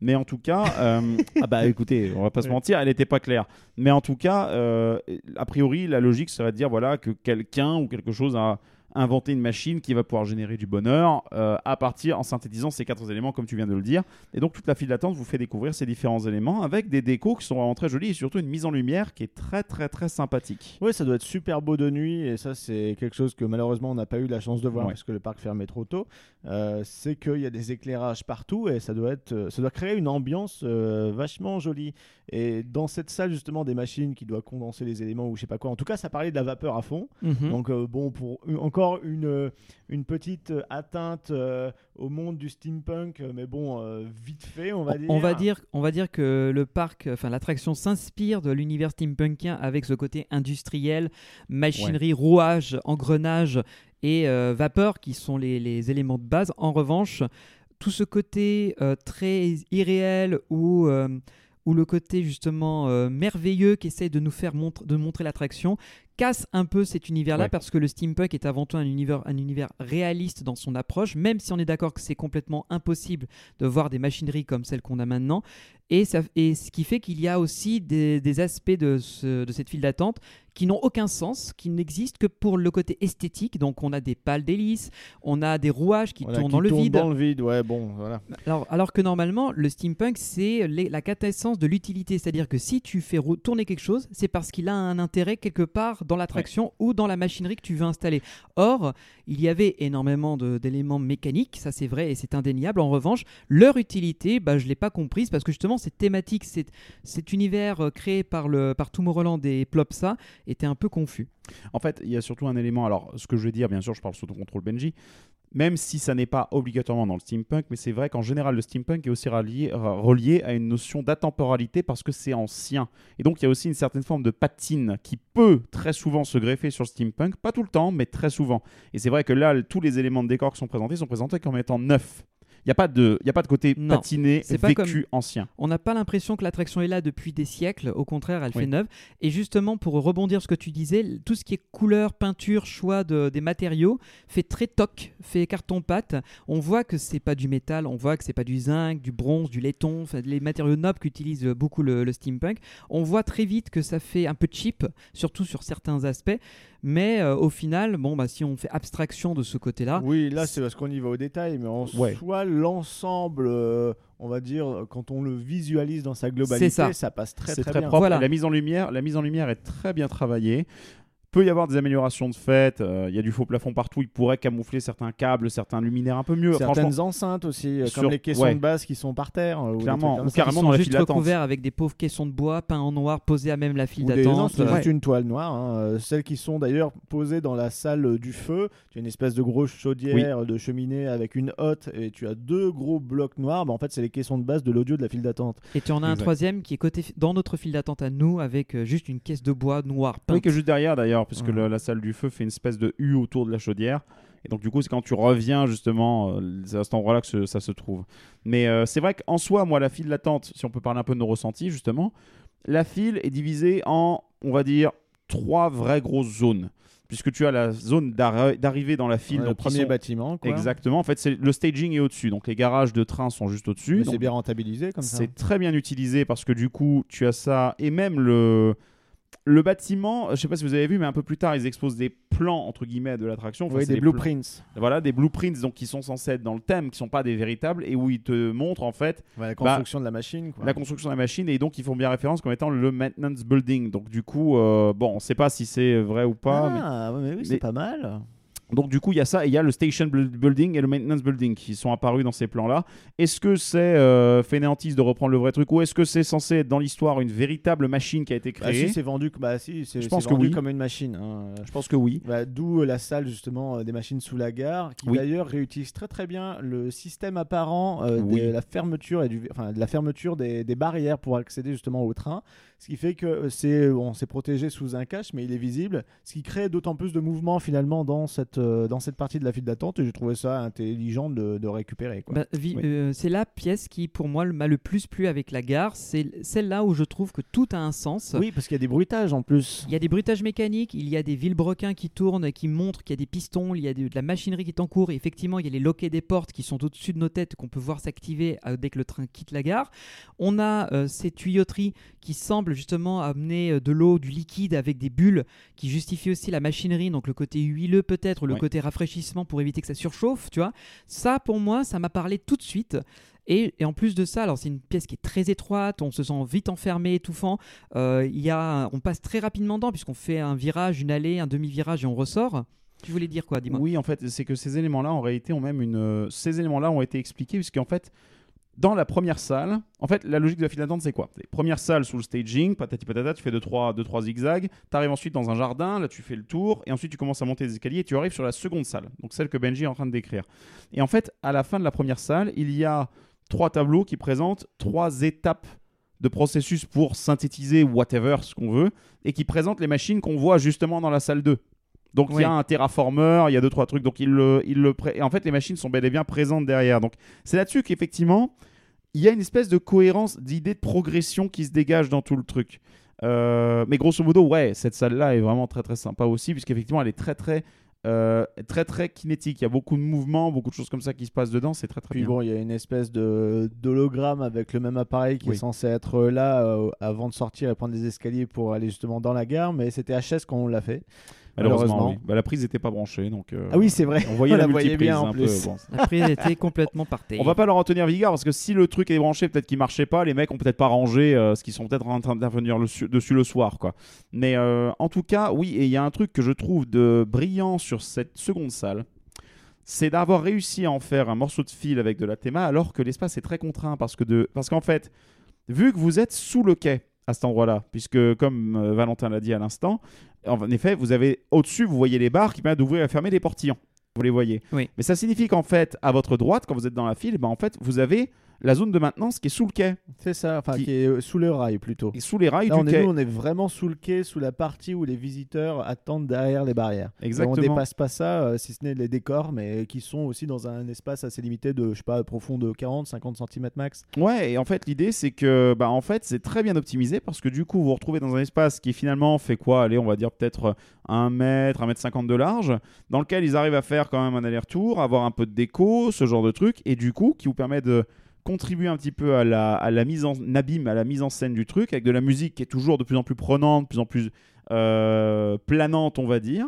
Mais en tout cas, euh, [laughs] ah bah écoutez, on va pas se mentir, elle n'était pas claire. Mais en tout cas, euh, a priori, la logique serait de dire voilà que quelqu'un ou quelque chose a inventé une machine qui va pouvoir générer du bonheur euh, à partir en synthétisant ces quatre éléments comme tu viens de le dire. Et donc toute la file d'attente vous fait découvrir ces différents éléments avec des décos qui sont vraiment très jolis et surtout une mise en lumière qui est très très très sympathique. Oui, ça doit être super beau de nuit et ça c'est quelque chose que malheureusement on n'a pas eu la chance de voir Ouais. parce que le parc fermait trop tôt. Euh, c'est qu'il y a des éclairages partout et ça doit être, euh, ça doit créer une ambiance euh, vachement jolie. Et dans cette salle justement des machines qui doivent condenser les éléments ou je sais pas quoi. En tout cas, ça parlait de la vapeur à fond. Mhm. Donc euh, bon, pour une- encore une, euh, une petite euh, atteinte euh, au monde du steampunk, mais bon, euh, vite fait, on va dire. On va dire, on va dire que le parc, enfin l'attraction s'inspire de l'univers steampunkien avec ce côté industriel, machinerie, rouage, engrenage et euh, vapeur qui sont les, les éléments de base. En revanche, tout ce côté très irréel ou ou le côté justement euh, merveilleux qui essaie de nous faire montre, de montrer l'attraction casse un peu cet univers-là Ouais. parce que le steampunk est avant tout un univers, un univers réaliste dans son approche, même si on est d'accord que c'est complètement impossible de voir des machineries comme celles qu'on a maintenant. Et, ça, et ce qui fait qu'il y a aussi des, des aspects de, ce- de cette file d'attente qui n'ont aucun sens, qui n'existent que pour le côté esthétique. Donc on a des pales d'hélice, on a des rouages qui Voilà, tournent qui dans le tourne vide. Dans le vide, ouais, bon, voilà. Alors, alors que normalement, le steampunk, c'est la quintessence de l'utilité. C'est-à-dire que si tu fais tourner quelque chose, c'est parce qu'il a un intérêt quelque part dans l'attraction ou dans la machinerie que tu veux installer. Or, il y avait énormément d'éléments mécaniques, ça c'est vrai et c'est indéniable. En revanche, leur utilité, bah, je ne l'ai pas comprise parce que justement, cette thématique, cet, cet univers euh, créé par, le, par Tomorrowland et Plopsa était un peu confus. En fait, il y a surtout un élément. Alors, ce que je vais dire, bien sûr, je parle sous ton contrôle Benji. Même si ça n'est pas obligatoirement dans le steampunk, mais c'est vrai qu'en général, le steampunk est aussi rallié- ra- relié à une notion d'atemporalité parce que c'est ancien. Et donc, il y a aussi une certaine forme de patine qui peut très souvent se greffer sur le steampunk. Pas tout le temps, mais très souvent. Et c'est vrai que là, tous les éléments de décor qui sont présentés sont présentés comme étant neufs. Il n'y a, pas de- y a pas de côté Non, patiné, vécu, comme- ancien. On n'a pas l'impression que l'attraction est là depuis des siècles, au contraire, elle Oui. fait neuve. Et justement, pour rebondir sur ce que tu disais, tout ce qui est couleur, peinture, choix de- des matériaux fait très toc, fait carton-pâte. On voit que c'est pas du métal, on voit que c'est pas du zinc, du bronze, du laiton, les matériaux nobles qu'utilise beaucoup le, le steampunk. On voit très vite que ça fait un peu cheap, surtout sur certains aspects. Mais euh, au final, bon, bah, si on fait abstraction de ce côté-là, Oui, là c'est parce qu'on y va au détail, mais en Ouais. soi, l'ensemble, euh, on va dire, quand on le visualise dans sa globalité, C'est ça. passe très très, très, bien. propre. Voilà. La mise en lumière, la mise en lumière est très bien travaillée. Peut y avoir des améliorations de fait. euh, Il y a du faux plafond partout. Il pourrait camoufler certains câbles, certains luminaires un peu mieux. Certaines enceintes aussi, euh, Sur- comme les caissons ouais. de base qui sont par terre. euh, ou Clairement, ou carrément dans la juste file d'attente. recouverts avec des pauvres caissons de bois peints en noir, posés à même la file d'attente. c'est juste une toile noire. hein. Celles qui sont d'ailleurs posées dans la salle du feu. Tu as une espèce de grosse chaudière de cheminée avec une hotte et tu as deux gros blocs noirs. Bah, en fait, c'est les caissons de base de l'audio de la file d'attente. Et tu en as un troisième qui est côté dans notre file d'attente à nous avec juste une caisse de bois noire peinte. Oui, que juste derrière d'ailleurs, puisque le- la salle du feu fait une espèce de U autour de la chaudière. Et donc, du coup, c'est quand tu reviens justement, euh, c'est à cet endroit-là que ça se trouve. Mais euh, c'est vrai qu'en soi, moi, la file d'attente, si on peut parler un peu de nos ressentis, justement, la file est divisée en, on va dire, trois vraies grosses zones. Puisque tu as la zone d'arri- d'arrivée dans la file. Ouais, le premier sont- bâtiment. Quoi. Exactement. En fait, c'est le staging est au-dessus. Donc, les garages de train sont juste au-dessus. C'est bien rentabilisé comme ça. c'est très bien utilisé parce que du coup, tu as ça et même le le bâtiment, je sais pas si vous avez vu, mais un peu plus tard, ils exposent des plans entre guillemets de l'attraction. Enfin, Oui, des blueprints. Voilà, des blueprints donc qui sont censés être dans le thème, qui sont pas des véritables et où ils te montrent en fait la construction de la machine. Quoi. la construction de la machine et donc ils font bien référence comme étant le maintenance building. Donc du coup, euh, bon, on sait pas si c'est vrai ou pas. ah, mais oui, mais- c'est pas mal. Donc du coup, il y a ça et il y a le station bu- building et le maintenance building qui sont apparus dans ces plans-là. Est-ce que c'est euh, fainéantise de reprendre le vrai truc ou est-ce que c'est censé être dans l'histoire une véritable machine qui a été Bah, créée? si, c'est vendu, bah, si, c'est, Je pense c'est que vendu oui. comme une machine. hein. Je pense que oui. Bah, D'où euh, la salle justement euh, des machines sous la gare, qui Oui. d'ailleurs réutilise très très bien le système apparent euh, Oui. de la fermeture et du, enfin, de la fermeture des, des barrières pour accéder justement au train. Ce qui fait que c'est, on s'est protégé sous un cache, mais il est visible, ce qui crée d'autant plus de mouvement finalement dans cette euh, dans cette partie de la file d'attente. Et j'ai trouvé ça intelligent de, de récupérer. Bah, Oui. euh, c'est la pièce qui, pour moi, m'a le plus plu avec la gare. C'est celle-là où je trouve que tout a un sens. oui, parce qu'il y a des bruitages en plus. Il y a des bruitages mécaniques, il y a des vilebrequins qui tournent et qui montrent qu'il y a des pistons, il y a de, de la machinerie qui est en cours. Et effectivement, il y a les loquets des portes qui sont au-dessus de nos têtes qu'on peut voir s'activer euh, dès que le train quitte la gare. On a euh, ces tuyauteries qui semblent justement amener de l'eau, du liquide avec des bulles qui justifient aussi la machinerie, donc le côté huileux peut-être, le Ouais. côté rafraîchissement pour éviter que ça surchauffe, tu vois. Ça, pour moi, ça m'a parlé tout de suite. Et, et en plus de ça, alors c'est une pièce qui est très étroite, on se sent vite enfermé, étouffant. Euh, y a, on passe très rapidement dedans puisqu'on fait un virage, une allée, un demi-virage et on ressort. Tu voulais dire quoi, dis-moi? Oui, en fait, c'est que ces éléments-là, en réalité, ont même une. euh, Ces éléments-là ont été expliqués, puisqu'en fait, dans la première salle, en fait, la logique de la file d'attente, c'est quoi? Première salle sous le staging, patati patata, tu fais 2-3 deux, trois, deux, trois zigzags, tu arrives ensuite dans un jardin, là tu fais le tour, et ensuite tu commences à monter les escaliers et tu arrives sur la seconde salle, donc celle que Benji est en train de décrire. Et en fait, à la fin de la première salle, il y a trois tableaux qui présentent trois étapes de processus pour synthétiser whatever ce qu'on veut, et qui présentent les machines qu'on voit justement dans la salle 2. Donc il Oui. y a un terraformer, il y a deux trois trucs. Donc il le, il le pré- et en fait les machines sont bel et bien présentes derrière. Donc c'est là-dessus qu'effectivement il y a une espèce de cohérence d'idée de progression qui se dégage dans tout le truc. Euh, mais grosso modo, ouais, cette salle-là est vraiment très très sympa aussi puisqu'effectivement elle est très très euh, très très kinétique. Il y a beaucoup de mouvements, beaucoup de choses comme ça qui se passent dedans. C'est très très Puis bien. bon, il y a une espèce de d'hologramme avec le même appareil qui Oui. est censé être là euh, avant de sortir et prendre des escaliers pour aller justement dans la gare, mais c'était HS quand on l'a fait. Malheureusement, Malheureusement. oui. Bah, la prise n'était pas branchée, donc. euh, Ah oui, c'est vrai. On voyait [laughs] On la, la voyait multiprise bien, en un plus. peu. bon. [laughs] La prise était complètement par terre. On va pas leur en tenir vigueur parce que si le truc est branché, peut-être qu'il marchait pas, les mecs ont peut-être pas rangé euh, ce qu'ils sont peut-être en train d'intervenir le su- dessus le soir, quoi. Mais euh, en tout cas, oui, et il y a un truc que je trouve de brillant sur cette seconde salle, c'est d'avoir réussi à en faire un morceau de fil avec de la théma alors que l'espace est très contraint parce que de parce qu'en fait, vu que vous êtes sous le quai à cet endroit-là, puisque comme euh, Valentin l'a dit à l'instant, en effet, vous avez au-dessus, vous voyez les barres qui permettent d'ouvrir et fermer les portillons. Vous les voyez. Oui. Mais ça signifie qu'en fait, à votre droite, quand vous êtes dans la file, ben en fait, vous avez la zone de maintenance qui est sous le quai, C'est ça, enfin Qui- qui... est euh, sous le rail plutôt. et sous les rails Là, du on est, quai. nous, on est vraiment sous le quai, sous la partie où les visiteurs attendent derrière les barrières. Et Exactement. on dépasse pas ça, euh, si ce n'est les décors, mais qui sont aussi dans un espace assez limité de, je sais pas, profond de 40, 50 cm max. Ouais, et en fait, l'idée, c'est que, bah, en fait, c'est très bien optimisé parce que du coup, vous vous retrouvez dans un espace qui finalement fait quoi? Allez, on va dire peut-être 1 mètre, 1 mètre 50 de large, dans lequel ils arrivent à faire quand même un aller-retour, avoir un peu de déco, ce genre de truc, et du coup, qui vous permet de contribuer un petit peu à la, à la mise en abîme, à la mise en scène du truc, avec de la musique qui est toujours de plus en plus prenante, de plus en plus euh, planante, on va dire.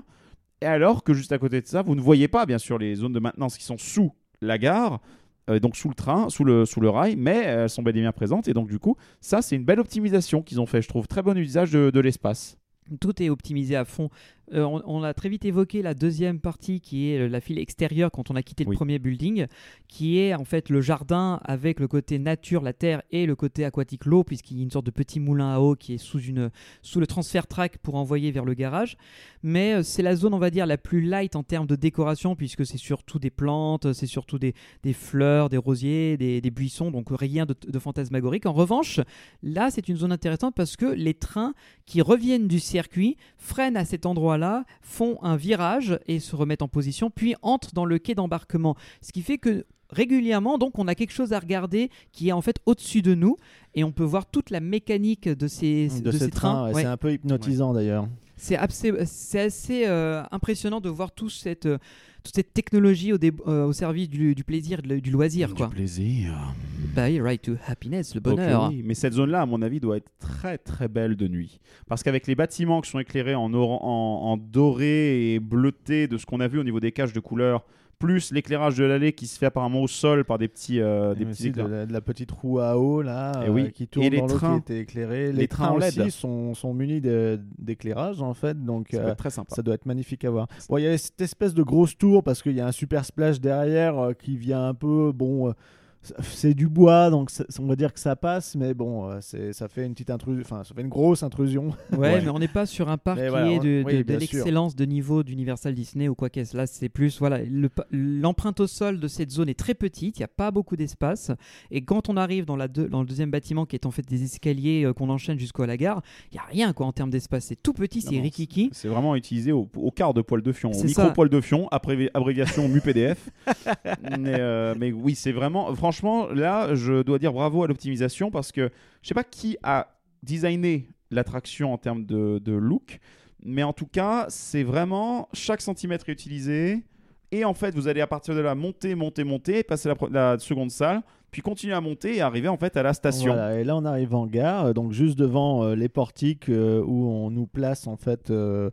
Et alors que juste à côté de ça, vous ne voyez pas, bien sûr, les zones de maintenance qui sont sous la gare, euh, donc sous le train, sous le, rail, mais elles sont bel et bien présentes. Et donc, du coup, ça, c'est une belle optimisation qu'ils ont fait, je trouve. Très bon usage de l'espace. Tout est optimisé à fond. Euh, on, on a très vite évoqué la deuxième partie qui est euh, la file extérieure quand on a quitté Oui. le premier building, qui est en fait le jardin avec le côté nature, la terre et le côté aquatique, l'eau, puisqu'il y a une sorte de petit moulin à eau qui est sous, une, sous le transfert track pour envoyer vers le garage. Mais euh, c'est la zone, on va dire, la plus light en termes de décoration, puisque c'est surtout des plantes, c'est surtout des, des fleurs, des rosiers, des, des buissons, donc rien de, de fantasmagorique. En revanche, là, c'est une zone intéressante parce que les trains qui reviennent du circuit freinent à cet endroit-là, font un virage et se remettent en position, puis entrent dans le quai d'embarquement. Ce qui fait que régulièrement, donc, on a quelque chose à regarder qui est en fait au-dessus de nous et on peut voir toute la mécanique de ces, de, ces trains. Ouais. C'est un peu hypnotisant d'ailleurs. C'est assez, euh, impressionnant de voir tout cette, euh, toute cette technologie au, euh, au service du, du plaisir, de- du loisir. Quoi. Du plaisir. Bah oui, right to happiness, le bonheur. oui. Mais cette zone-là, à mon avis, doit être très très belle de nuit. Parce qu'avec les bâtiments qui sont éclairés en, oran- en, en doré et bleuté de ce qu'on a vu au niveau des cages de couleurs, plus l'éclairage de l'allée qui se fait apparemment au sol par des petits, euh, des petits de, éclairs. la, de la petite roue à eau là Et euh, qui tourne Et les dans trains. qui était éclairée. Les Les, trains trains, en LED. aussi sont, sont munis d'éclairage en fait, donc Ça euh, très sympa. ça doit être magnifique à voir. Bon, il y a cette espèce de grosse tour parce qu'il y a un super splash derrière euh, qui vient un peu bon. C'est du bois, donc on va dire que ça passe, mais bon, euh, ça fait une petite intrusion, enfin, ça fait une grosse intrusion. Ouais, [laughs] Ouais. mais on n'est pas sur un parc Mais qui voilà, est de, oui, l'excellence de niveau d'Universal Disney ou quoi qu'est-ce. Là, c'est plus, voilà, le l'empreinte au sol de cette zone est très petite, il n'y a pas beaucoup d'espace. Et quand on arrive dans, la deux- dans le deuxième bâtiment, qui est en fait des escaliers euh, qu'on enchaîne jusqu'à la gare, il n'y a rien quoi en termes d'espace. C'est tout petit, c'est rikiki. C'est vraiment utilisé au, au quart de poil de fion, au C'est micro ça. poil de fion, abrévi- abréviation MUPDF. [laughs] mais, euh, mais oui, c'est vraiment. Franchement, là, je dois dire bravo à l'optimisation parce que je sais pas qui a designé l'attraction en termes de, look, mais en tout cas, c'est vraiment chaque centimètre est utilisé. Et en fait, vous allez à partir de là monter, monter, monter, passer la, seconde salle, puis continuer à monter et arriver en fait à la station. Et là on arrive en gare, donc juste devant euh, les portiques euh, où on nous place en fait euh,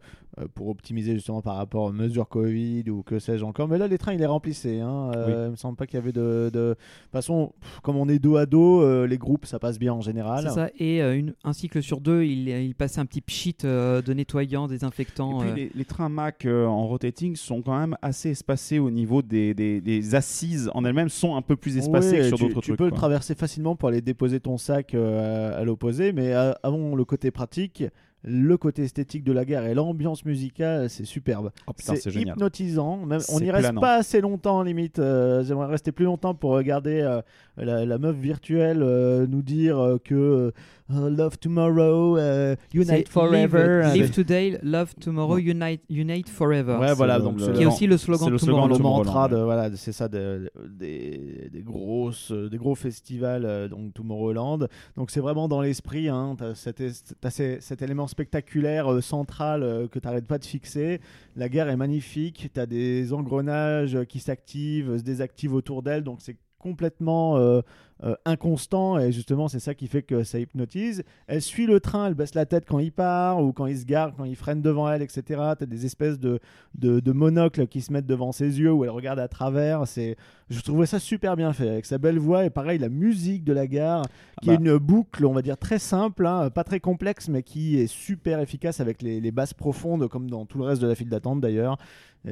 pour optimiser justement par rapport aux mesures Covid ou que sais-je encore. Mais là les trains ils les remplissaient. Hein. Euh, Il me semble pas qu'il y avait de. de... De toute façon, pff, comme on est dos à dos, euh, les groupes ça passe bien en général. C'est ça. Et euh, une, un cycle sur deux, il, il passait un petit pchit euh, de nettoyant, désinfectant. Et puis euh. les, les trains Mac euh, en rotating sont quand même assez espacés au niveau des, des- des assises en elles-mêmes sont un peu plus espacées Ouais, que sur tu- d'autres Tu trucs. peux le quoi. traverser facilement pour aller déposer ton sac euh, à, à l'opposé, mais euh, avant le côté pratique, le côté esthétique de la gare et l'ambiance musicale, c'est superbe. Oh, c'est hypnotisant. Même, on n'y reste pas assez longtemps, limite. Euh, J'aimerais rester plus longtemps pour regarder euh, la, la meuf virtuelle euh, nous dire que euh, Love Tomorrow, euh, Unite Forever. Live, euh, live today, love tomorrow, unite, unite forever. Ouais, voilà, le- donc le- c'est Qui est aussi le slogan le de slogan le de mantra voilà c'est ça de- des, des grosses des gros festivals euh, donc Tomorrowland. Donc c'est vraiment dans l'esprit hein, t'as cet, est- t'as ces- cet élément spectaculaire euh, central euh, que t'arrêtes pas de fixer. La guerre est magnifique. T'as des engrenages qui s'activent se désactivent autour d'elle. Donc c'est complètement euh, euh, inconstant et justement c'est ça qui fait que ça hypnotise. Elle suit le train, elle baisse la tête quand il part ou quand il se gare, quand il freine devant elle, etc. Tu as des espèces de, de, de monocles qui se mettent devant ses yeux où elle regarde à travers. C'est, je trouvais ça super bien fait avec sa belle voix et pareil la musique de la gare qui bah. est une boucle on va dire très simple, hein, pas très complexe mais qui est super efficace avec les, les basses profondes comme dans tout le reste de la file d'attente d'ailleurs.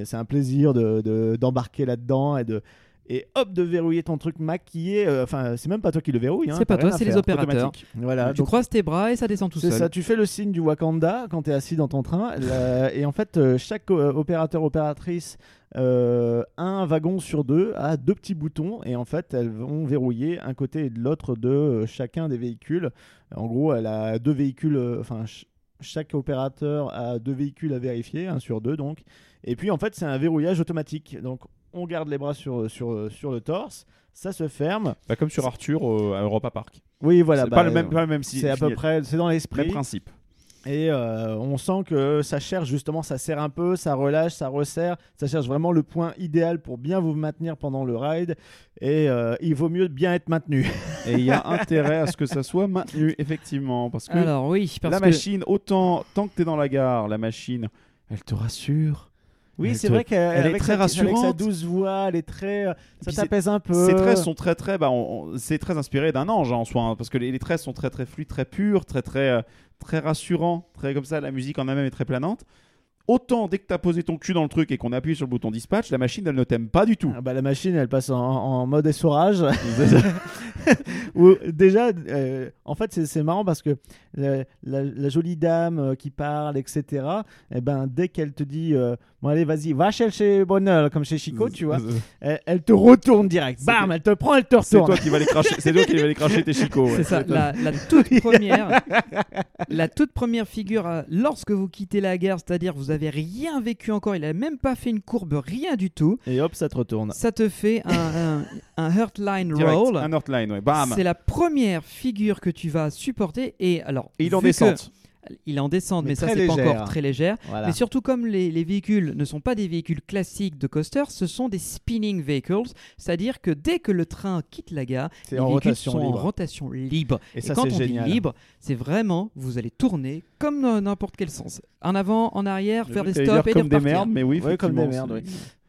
C'est un plaisir de- de- d'embarquer là-dedans et de et hop de verrouiller ton truc maquillé. euh, Enfin, c'est même pas toi qui le verrouille. hein, C'est pas toi, c'est les opérateurs. Voilà. tu donc- croises tes bras et ça descend tout c'est seul. ça, tu fais le signe du Wakanda quand tu es assis dans ton train. La- [laughs] et en fait, euh, chaque euh, opérateur, opératrice, euh, un wagon sur deux a deux petits boutons. Et en fait, elles vont verrouiller un côté et de l'autre de euh, chacun des véhicules. En gros, elle a deux véhicules. euh, Enfin, ch- chaque opérateur a deux véhicules à vérifier, un sur deux donc. Et puis en fait, c'est un verrouillage automatique. Donc, on garde les bras sur, sur, sur le torse. Ça se ferme. Bah, comme sur Arthur euh, à Europa Park. Oui, voilà. c'est bah, pas, le même, pas le même si- C'est à peu près, c'est dans l'esprit. même principe. Et euh, on sent que ça cherche justement, ça serre un peu, ça relâche, ça resserre, ça cherche vraiment le point idéal pour bien vous maintenir pendant le ride. Et euh, il vaut mieux bien être maintenu. Et il y a [laughs] intérêt à ce que ça soit maintenu, effectivement. Parce que Alors oui, parce la que machine, autant tant que tu es dans la gare, la machine, elle te rassure. Oui, c'est vrai qu'elle elle est très sa- Avec sa rassurante. douce voix, elle est très, euh, ça t'apaise un peu. Ces traits sont très très, bah, c'est très inspiré d'un ange hein, en soi, hein, parce que les, les traits sont très très fluides, très purs, très très euh, très rassurants, très comme ça. La musique en elle-même est très planante. Autant dès que tu as posé ton cul dans le truc et qu'on a appuyé sur le bouton dispatch, la machine elle ne t'aime pas du tout. Ah bah, la machine, elle passe en, en mode essorage. [laughs] [laughs] Ou déjà, euh, en fait, c'est- c'est marrant parce que la, la- la jolie dame euh, qui parle, etc., eh ben, dès qu'elle te dit euh, Bon, allez, vas-y, va chercher Bonheur, comme chez Chico, tu vois, elle, elle te retourne direct. C'est Bam, elle te prend, elle te C'est retourne. toi qui vas les cracher, c'est toi qui vas les cracher tes ouais. C'est ça, la, la toute [laughs] première, la toute première figure lorsque vous quittez la gare, c'est-à-dire vous avez rien vécu encore, il a même pas fait une courbe, rien du tout. Et hop, ça te retourne. Ça te fait un, un, un Heartline Direct, Roll. un Earthline, ouais. Bam. C'est la première figure que tu vas supporter et alors Et il en descente. Il est en descente, Mais mais, ça c'est pas encore très légère. Voilà. Mais surtout comme les, les véhicules ne sont pas des véhicules classiques de coaster, ce sont des spinning vehicles, c'est-à-dire que dès que le train quitte la gare, C'est les en véhicules rotation sont libre. en rotation libre. Et Et, ça, quand c'est on génial. dit libre, c'est vraiment vous allez tourner comme dans n'importe quel sens, en avant, en arrière, faire des stops dire et comme de des repartir. merdes, mais oui, Ouais, comme des merdes,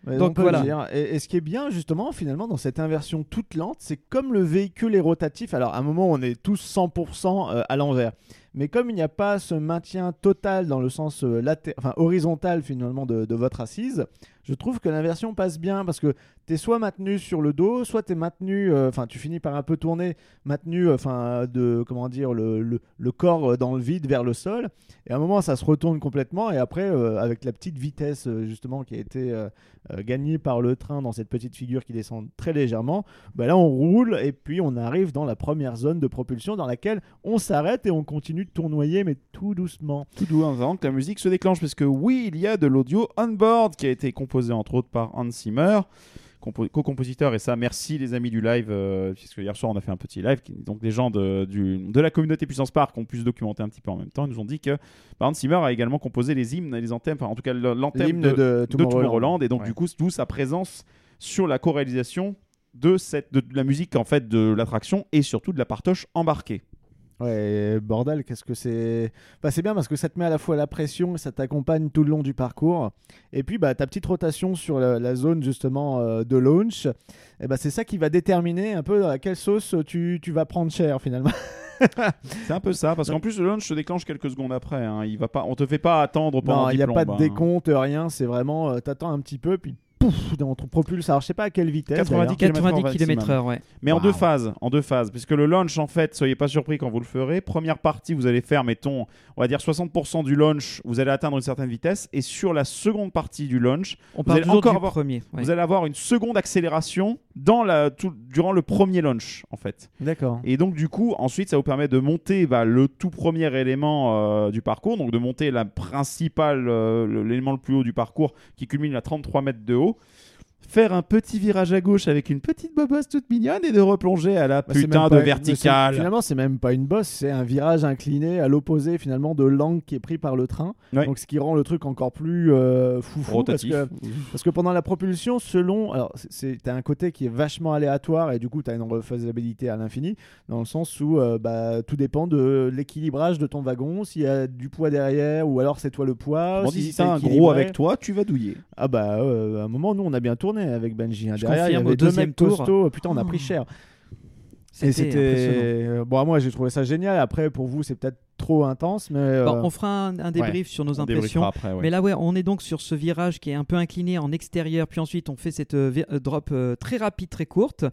Donc on peut voilà. le dire. Et, et ce qui est bien justement finalement dans cette inversion toute lente, c'est comme le véhicule est rotatif. Alors à un moment on est tous 100% euh, à l'envers. Mais comme il n'y a pas ce maintien total dans le sens euh, enfin, horizontal finalement de, votre assise, je trouve que l'inversion passe bien parce que tu es soit maintenu sur le dos, soit tu es maintenu, euh, enfin tu finis par un peu tourner, maintenu, euh, enfin de, comment dire, le, le- corps dans le vide vers le sol. Et à un moment ça se retourne complètement et après avec la petite vitesse justement qui a été gagnée par le train dans cette petite figure qui descend très légèrement, bah là on roule et puis on arrive dans la première zone de propulsion dans laquelle on s'arrête et on continue tournoyer mais tout doucement. tout doux avant que la musique se déclenche parce que oui il y a de l'audio on board qui a été composé entre autres par Hans Zimmer compo- co-compositeur et ça merci les amis du live euh, puisque hier soir on a fait un petit live qui- donc les gens de, du- de la communauté Puissance Park ont pu se documenter un petit peu en même temps ils nous ont dit que bah, Hans Zimmer a également composé les hymnes et les anthèmes enfin en tout cas l'anthème de, de, de Tomorrowland et donc Ouais. du coup d'où sa présence sur la co-réalisation de, cette, de, de la musique en fait de l'attraction et surtout de la partoche embarquée Ouais, bordel, qu'est-ce que c'est? Bah, C'est bien parce que ça te met à la fois la pression et ça t'accompagne tout le long du parcours. Et puis, bah, ta petite rotation sur la, la zone justement euh, de launch, et bah, c'est ça qui va déterminer un peu à quelle sauce tu, tu vas prendre cher finalement. [laughs] C'est un peu ça, parce qu'en plus le launch se déclenche quelques secondes après. Hein. Il va pas, on te fait pas attendre pendant non, il 10 n'y a pas de hein. décompte, rien. C'est vraiment, euh, t'attends un petit peu, puis pouf, on te propulse. Alors, je sais pas à quelle vitesse. 90 d'ailleurs. 90 maximum. km/h, ouais. Mais en deux phases, en deux phases, puisque le launch en fait, soyez pas surpris quand vous le ferez. Première partie, vous allez faire, mettons, on va dire 60% du launch, vous allez atteindre une certaine vitesse, et sur la seconde partie du launch, On Vous parle allez encore du avoir- premier. ouais. vous allez avoir une seconde accélération dans la, tout- durant le premier launch en fait. D'accord. Et donc du coup, ensuite, ça vous permet de monter bah, le tout premier élément euh, du parcours, donc de monter la principale, euh, l'élément le plus haut du parcours qui culmine à 33 mètres de haut. Faire un petit virage à gauche avec une petite bobosse toute mignonne et de replonger à la Bah, c'est putain de verticale. c'est- Finalement, c'est même pas une bosse, c'est un virage incliné à l'opposé finalement de l'angle qui est pris par le train. Ouais. Donc, ce qui rend le truc encore plus euh, foufou parce que Parce que pendant la propulsion, selon. Alors, as un côté qui est vachement aléatoire et du coup, tu as une refaisabilité à l'infini, dans le sens où euh, bah, tout dépend de l'équilibrage de ton wagon, s'il y a du poids derrière ou alors c'est toi le poids. Si t'es t'as un gros avec toi, tu vas douiller. Ah bah, euh, à un moment, nous, on a bien tourné avec Benji. hein. Derrière, il y avait deux mecs tour. costauds. Putain, on a Oh. pris cher. Et C'était euh, Bon, moi, j'ai trouvé ça génial. Après, pour vous, c'est peut-être trop intense, mais. euh, Bon, on fera un, un débrief sur nos On impressions. débriefera après, ouais. Mais là, ouais, on est donc sur ce virage qui est un peu incliné en extérieur, puis ensuite on fait cette euh, euh, drop euh, très rapide, très courte.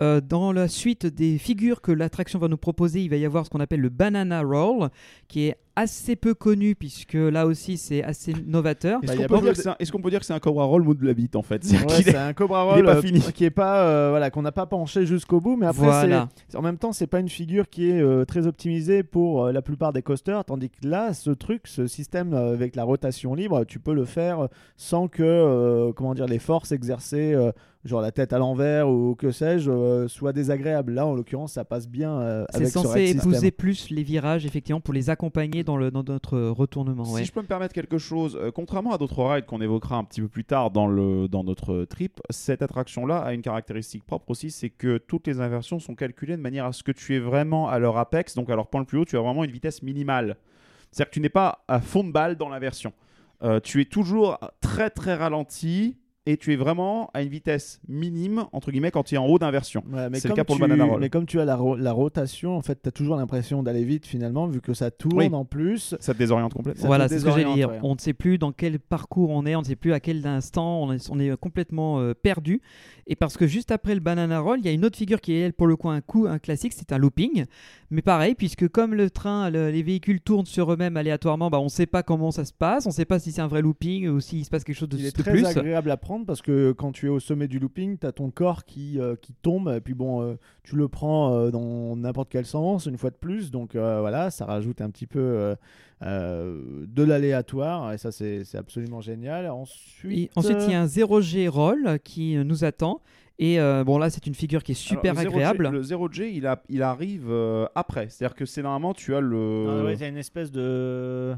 Euh, dans la suite des figures que l'attraction va nous proposer, il va y avoir ce qu'on appelle le Banana Roll, qui est assez peu connu, puisque là aussi c'est assez novateur. Est-ce Bah, qu'on peut, dire de- que c'est un- est-ce qu'on peut dire que c'est un Cobra Roll mood de la bite en fait? Ouais, c'est un Cobra Roll pas euh, fini. qui est pas euh, voilà qu'on n'a pas penché jusqu'au bout mais après Voilà. c'est en même temps c'est pas une figure qui est euh, très optimisée pour euh, la plupart des coasters tandis que là ce truc ce système euh, avec la rotation libre tu peux le faire sans que euh, comment dire les forces exercées euh, genre la tête à l'envers ou que sais-je euh, soient désagréables là en l'occurrence ça passe bien euh, C'est ce censé épouser plus les virages, effectivement, pour les accompagner dans, le, dans notre retournement. ouais. Si je peux me permettre quelque chose, euh, contrairement à d'autres rides qu'on évoquera un petit peu plus tard dans, le, dans notre trip, cette attraction-là a une caractéristique propre aussi, c'est que toutes les inversions sont calculées de manière à ce que tu es vraiment à leur apex, donc à leur point le plus haut, tu as vraiment une vitesse minimale. C'est-à-dire que tu n'es pas à fond de balle dans l'inversion. Euh, tu es toujours très très ralenti et tu es vraiment à une vitesse minime, entre guillemets, quand tu es en haut d'inversion. Ouais, mais C'est le cas pour le banana roll. Mais comme tu as la, ro- la rotation, en fait, tu as toujours l'impression d'aller vite finalement, vu que ça tourne Oui. en plus. Ça te désoriente complètement. Voilà, c'est ce que j'allais dire. ouais. On ne sait plus dans quel parcours on est, on ne sait plus à quel instant, on est, on est complètement euh, perdu. Et parce que juste après le banana roll, il y a une autre figure qui est, elle, pour le coup, un coup, un classique, c'est un looping. Mais pareil, puisque comme le train, le- les véhicules tournent sur eux-mêmes aléatoirement, bah, on ne sait pas comment ça se passe, on ne sait pas si c'est un vrai looping ou s'il se passe quelque chose de, Il est de très plus. agréable à prendre parce que quand tu es au sommet du looping, tu as ton corps qui, euh, qui tombe et puis bon, euh, tu le prends euh, dans n'importe quel sens une fois de plus. Donc euh, voilà, ça rajoute un petit peu euh, euh, de l'aléatoire et ça c'est c'est absolument génial. Et Ensuite, ensuite, il y a un 0G roll qui nous attend. Et euh, bon, là, c'est une figure qui est super Alors, le 0G agréable. le 0G, il, a, il arrive euh, après. C'est-à-dire que c'est normalement, tu as le. ah ouais, t'as une espèce de.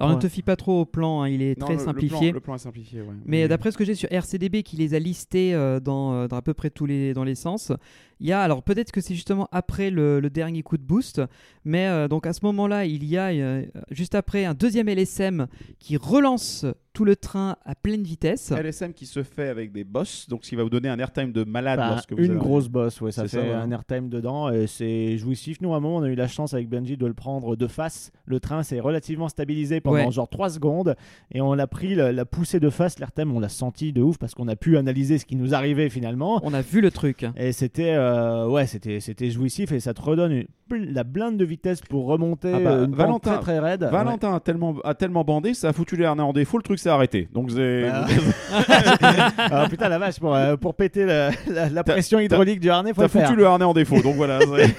Alors, ne Ouais. te fie pas trop au plan, hein, il est Non, très le- le plan- simplifié. Le plan, est simplifié, ouais. Mais Oui. d'après ce que j'ai sur RCDB qui les a listés euh, dans, euh, dans à peu près tous les, dans les sens, il y a, alors peut-être que c'est justement après le, le dernier coup de boost, mais euh, donc à ce moment-là, il y a euh, juste après un deuxième LSM qui relance tout le train à pleine vitesse. LSM qui se fait avec des boss, donc ce qui va vous donner un airtime de malade Enfin, lorsque vous une grosse bosse, ouais, ça C'est fait ça, ouais. un airtime dedans et c'est jouissif. Nous, à un moment, on a eu la chance avec Benji de le prendre de face. Le train s'est relativement stabilisé pendant Ouais. genre 3 secondes et on l'a pris, la, la poussée de face. L'airtime, on l'a senti de ouf parce qu'on a pu analyser ce qui nous arrivait finalement. On a vu le truc. Et c'était euh, ouais, c'était c'était jouissif et ça te redonne la blinde de vitesse pour remonter Ah bah, euh, une Valentin- très très raide. Valentin a, tellement, a tellement bandé, ça a foutu les harnais en défaut, le truc s'est arrêté. Donc c'est. Bah, [laughs] Ah, putain la vache pour, euh, pour péter la, la- la T'as- pression hydraulique du harnais, faut T'as foutu le harnais en défaut, donc voilà. c'est-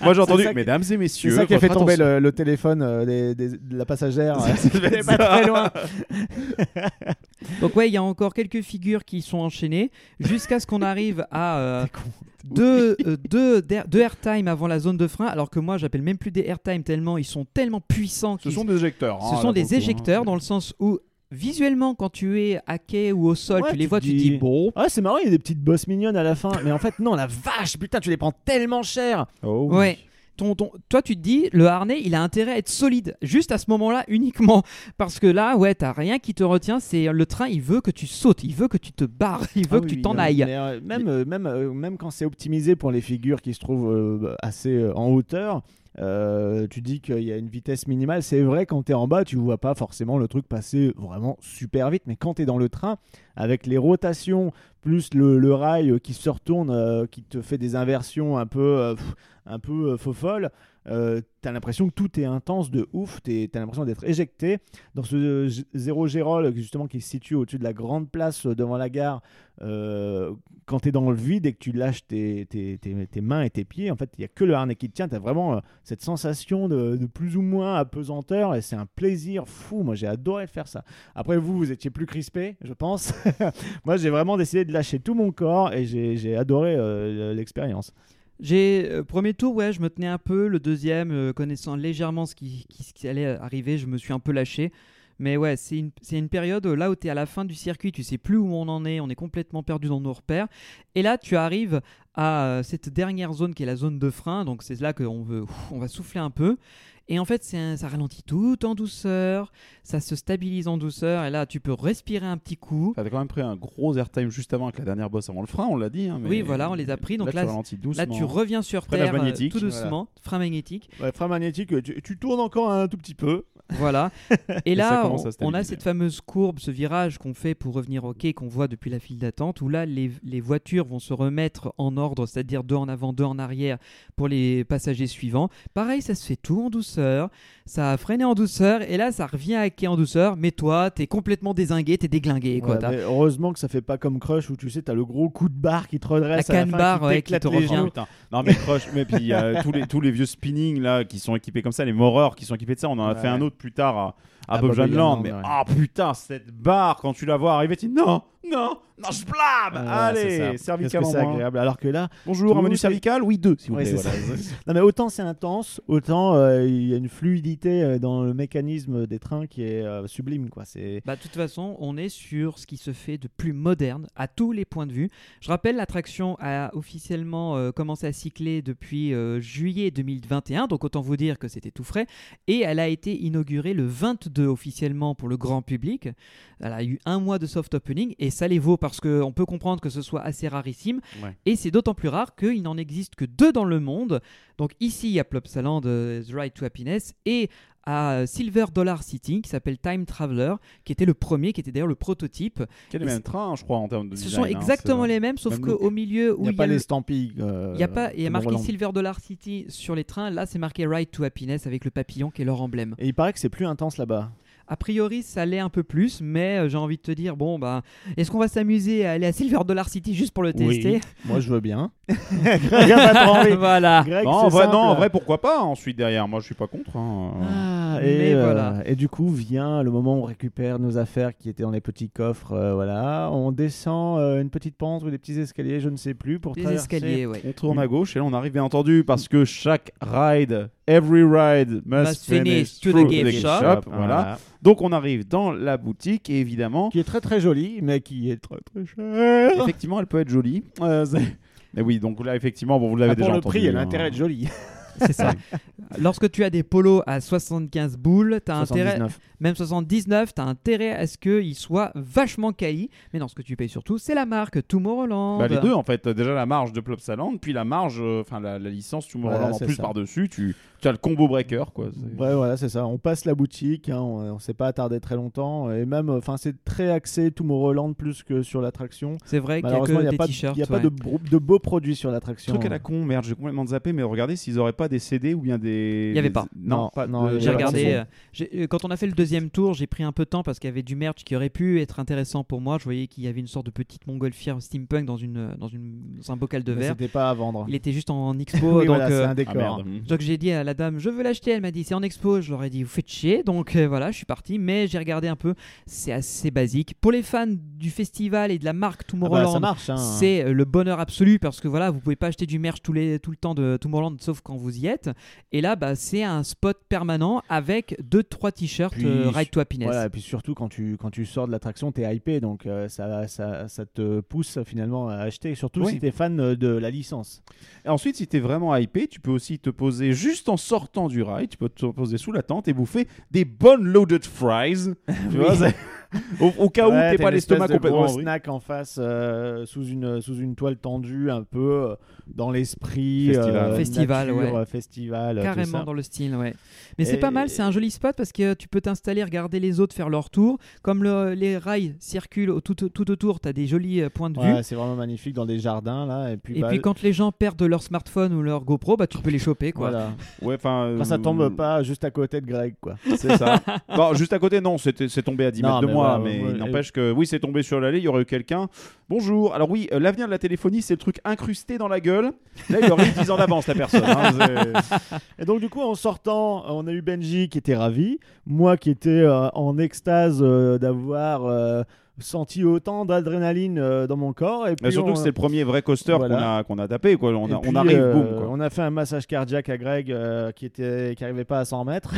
[laughs] Moi j'ai entendu, mesdames et C'est messieurs. ça qui a fait tomber le, le téléphone euh, des- des- de la passagère. Être pas ça. très loin. Donc ouais, il y a encore quelques figures qui sont enchaînées jusqu'à ce qu'on arrive à euh, [laughs] deux, euh, deux, airtime avant la zone de frein, alors que moi j'appelle même plus des airtime tellement ils sont tellement puissants. Ce sont des éjecteurs. Ce hein, sont là, des hein. éjecteurs dans le sens où visuellement quand tu es à quai ou au sol, Ouais, tu les tu vois, tu te dis- dis bon. Ah, c'est marrant, il y a des petites bosses mignonnes à la fin. Mais en fait, non, la vache, putain, tu les prends tellement cher. Oh, oui. Ouais. Ton, ton- toi, tu te dis, le harnais, il a intérêt à être solide, juste à ce moment-là [laughs] uniquement. Parce que là, ouais, t'as rien qui te retient. C'est le train, il veut que tu sautes, il veut que tu te barres, il veut Ah que oui, tu t'en ailles. mais, euh, même, même, même quand c'est optimisé pour les figures qui se trouvent euh, assez euh, en hauteur, euh, tu dis qu'il y a une vitesse minimale. C'est vrai, quand tu es en bas, tu vois pas forcément le truc passer vraiment super vite. Mais quand tu es dans le train, avec les rotations, plus le, rail qui se retourne, euh, qui te fait des inversions un peu, euh, un peu faux folles, euh, t'as l'impression que tout est intense de ouf, t'as l'impression d'être éjecté. Dans ce zéro Gérol, justement, qui se situe au-dessus de la grande place euh, devant la gare, euh, quand t'es dans le vide et que tu lâches tes, mains et tes pieds, en fait, il n'y a que le harnais qui te tient. T'as vraiment euh, cette sensation de, de plus ou moins apesanteur et c'est un plaisir fou. Moi, j'ai adoré faire ça. Après, vous, vous étiez plus crispé, je pense. [laughs] Moi, j'ai vraiment décidé de lâcher tout mon corps et j'ai adoré l'expérience. J'ai euh, premier tour, ouais, je me tenais un peu. Le deuxième, euh, connaissant légèrement ce qui, allait arriver, je me suis un peu lâché. Mais ouais, c'est une, une période euh, là où tu es à la fin du circuit, tu sais plus où on en est, on est complètement perdu dans nos repères. Et là, tu arrives à cette dernière zone qui est la zone de frein. Donc c'est là qu'on on va souffler un peu. Et en fait, un- ça ralentit tout en douceur, ça se stabilise en douceur. Et là, tu peux respirer un petit coup. T'as quand même pris un gros airtime juste avant avec la dernière bosse avant le frein, on l'a dit. hein, mais- Oui, voilà, on les a pris. Donc là, là, tu. Là, tu reviens sur Freinage terre euh, magnétique, tout voilà. doucement, frein magnétique. Ouais, frein magnétique, tu, tu tournes encore un tout petit peu. Voilà. [laughs] Et là, on, on a cette fameuse courbe, ce virage qu'on fait pour revenir au quai, qu'on voit depuis la file d'attente, où là, les, les voitures vont se remettre en ordre, c'est-à-dire deux en avant, deux en arrière pour les passagers suivants. Pareil, ça se fait tout en douceur, ça a freiné en douceur, et là, ça revient à quai en douceur, mais toi, t'es complètement désingué, t'es déglingué. Quoi. Ouais, T'as- mais heureusement que ça fait pas comme Crush où tu sais, t'as le gros coup de barre qui te redresse. La à la canne fin, barre, qui ouais, qui t'éclate te revient. Oh. Non mais Crush, mais puis il y a tous les tous les vieux spinning là qui sont équipés comme ça, les moreurs qui sont équipés de ça. On en a Ouais. fait un autre plus tard à, à À Bob Bob Land, mais ouais. ah putain cette barre quand tu la vois arriver, tu dis non non non je blâme. C'est Allez cervical en c'est moins. agréable. Alors que là, Bonjour, un menu cervical, oui deux s'il vous Ouais, plaît. c'est voilà. [laughs] non mais autant c'est intense, autant euh, il y a une fluidité euh, dans le mécanisme des trains qui est euh, sublime quoi. C'est Bah, de toute façon, on est sur ce qui se fait de plus moderne à tous les points de vue. Je rappelle, l'attraction a officiellement euh, commencé à cycler depuis euh, juillet 2021, donc autant vous dire que c'était tout frais. Et elle a été inaugurée le 22 officiellement pour le grand public. Elle a eu un mois de soft opening et ça les vaut parce qu'on peut comprendre que ce soit assez rarissime. Ouais. Et c'est d'autant plus rare qu'il n'en existe que deux dans le monde. Donc ici, il y a Plopsaland, euh, The Ride to Happiness, et à Silver Dollar City, qui s'appelle Time Traveler, qui était le premier, qui était d'ailleurs le prototype. Qui a les mêmes trains, je crois, en termes de Ce design, sont hein, exactement les mêmes, sauf qu'au milieu où il n'y a pas le- les stampilles. euh, il y a pas, il y a marqué. Silver Dollar City sur les trains. Là, c'est marqué Ride to Happiness avec le papillon qui est leur emblème. Et il paraît que c'est plus intense là-bas. A priori, ça l'est un peu plus, mais euh, j'ai envie de te dire, bon, bah, est-ce qu'on va s'amuser à aller à Silver Dollar City juste pour le tester? Moi je veux bien. [laughs] Greg a pas trop envie. Voilà. Greg, Non, en vrai, simple. non, en vrai, pourquoi pas Ensuite derrière, moi je suis pas contre. hein. Ah, Mais euh, voilà. et du coup vient le moment où on récupère nos affaires qui étaient dans les petits coffres. euh, voilà, on descend euh, une petite pente ou des petits escaliers, je ne sais plus, pour Des traverser. escaliers, ouais. On tourne à gauche et là on arrive bien entendu parce que chaque ride, every ride must, Must finish finish to the gift shop. Voilà. Donc on arrive dans la boutique et évidemment, Qui est très très jolie, mais qui est très très cher. effectivement, elle peut être jolie. Euh, [laughs] mais oui, donc là effectivement, bon, vous l'avez Ah, déjà pour le entendu. prix, elle a hein. intérêt à être jolie. [laughs] C'est ça. Lorsque tu as des polos à 75 boules, tu as intérêt, 79. même 79, tu as intérêt à ce qu'ils soient vachement quali. Mais non, ce que tu payes surtout, c'est la marque Tomorrowland. Bah, les deux en fait, déjà la marge de Plopsaland, puis la marge, euh, enfin la, la licence Tomorrowland Voilà, en c'est plus par-dessus, tu, tu as le combo breaker quoi. Ouais, voilà, c'est ça. On passe la boutique, hein, on, on s'est pas attardé très longtemps, et même, enfin, c'est très axé Tomorrowland plus que sur l'attraction. C'est vrai qu'il y a Malheureusement, il que n'y a, des pas, t-shirts. il y a pas ouais. de, beaux produits sur l'attraction. Truc à la con, merde, j'ai complètement zappé, mais regardez s'ils auraient pas des CD ou bien des. Il y avait des- pas. Non, il J'ai regardé. euh, euh, quand on a fait le deuxième tour, j'ai pris un peu de temps parce qu'il y avait du merch qui aurait pu être intéressant pour moi. Je voyais qu'il y avait une sorte de petite montgolfière steampunk dans, une, dans, une, dans un bocal de verre. C'était pas à vendre. Il était juste en [laughs] expo. oui, donc, voilà, c'est euh, un Ah décor. merde. hmm. donc j'ai dit à la dame, je veux l'acheter. Elle m'a dit, c'est en expo. Je leur ai dit, vous faites chier. Donc euh, voilà, je suis parti. Mais j'ai regardé un peu. C'est assez basique. Pour les fans du festival et de la marque Ah bah, Tomorrowland, ça marche. hein. c'est euh, le bonheur absolu parce que voilà, vous pouvez pas acheter du merch tous les, tout le temps de Tomorrowland sauf quand vous y êtes. Et là, bah, c'est un spot permanent avec deux trois t-shirts Puis, euh, Ride to Happiness. Voilà, et puis surtout quand tu, quand tu sors de l'attraction, t'es hypé, donc euh, ça, ça, ça te pousse finalement à acheter, surtout Oui. si t'es fan euh, de la licence. Et ensuite, si t'es vraiment hypé, tu peux aussi te poser juste en sortant du ride, tu peux te poser sous la tente et bouffer des bonnes loaded fries. [laughs] tu vois, c'est- [laughs] au, au cas où Ouais, t'es t'as pas l'estomac complètement gros en vrille. snack en face euh, sous une sous une toile tendue un peu euh, dans l'esprit Festival. euh, Festival, nature, ouais. festival tout Carrément ça. dans le style, ouais. Mais c'est pas mal, c'est un joli spot parce que tu peux t'installer, regarder les autres faire leur tour. Comme le- les rails circulent tout, tout autour, tu as des jolis euh, points de vue. C'est vraiment magnifique dans des jardins là et puis Et bah, puis quand les gens perdent leur smartphone ou leur GoPro, bah tu peux les choper quoi. voilà. Ouais, enfin. Ça tombe pas juste à côté de Greg quoi. C'est ça. [laughs] non, juste à côté, non, c'était- c'est tombé à 10 Non, mètres de mais moi, mais ouais, il n'empêche que oui, c'est tombé sur l'allée, il y aurait eu quelqu'un. Bonjour. Alors oui, euh, l'avenir de la téléphonie, c'est le truc incrusté dans la gueule. Là, il aurait eu 10 ans d'avance, la personne. hein, [laughs] Et donc du coup en sortant, on a eu Benji qui était ravi, moi qui étais euh, en extase euh, d'avoir euh, senti autant d'adrénaline euh, dans mon corps et puis Mais surtout on- que c'est le premier vrai coaster Voilà. qu'on a, qu'on a tapé. Quoi. On, a- on arrive, euh, boum. quoi. On a fait un massage cardiaque à Greg euh, qui était qui arrivait pas à 100 mètres.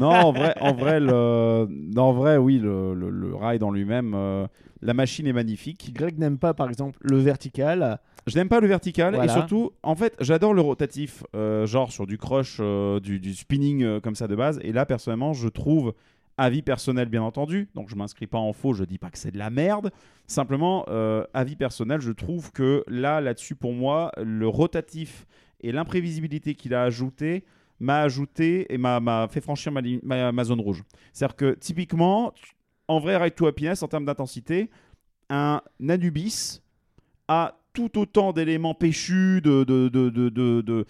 Non, en vrai, en vrai, le... non, en vrai oui, le, le, le ride en lui-même, euh, la machine est magnifique. Greg n'aime pas par exemple le vertical. Je n'aime pas le vertical Voilà. et surtout, en fait, j'adore le rotatif, euh, genre sur du crush, euh, du, du spinning comme ça de base. Et là, personnellement, je trouve, avis personnel bien entendu, donc je m'inscris pas en faux, je dis pas que c'est de la merde. Simplement, euh, avis personnel, je trouve que là, là-dessus, pour moi, le rotatif et l'imprévisibilité qu'il a ajouté m'a ajouté et m'a fait franchir ma, ma, zone rouge. C'est-à-dire que typiquement, en vrai, Ride to Happiness, en termes d'intensité, un Anubis a tout autant d'éléments péchus, de,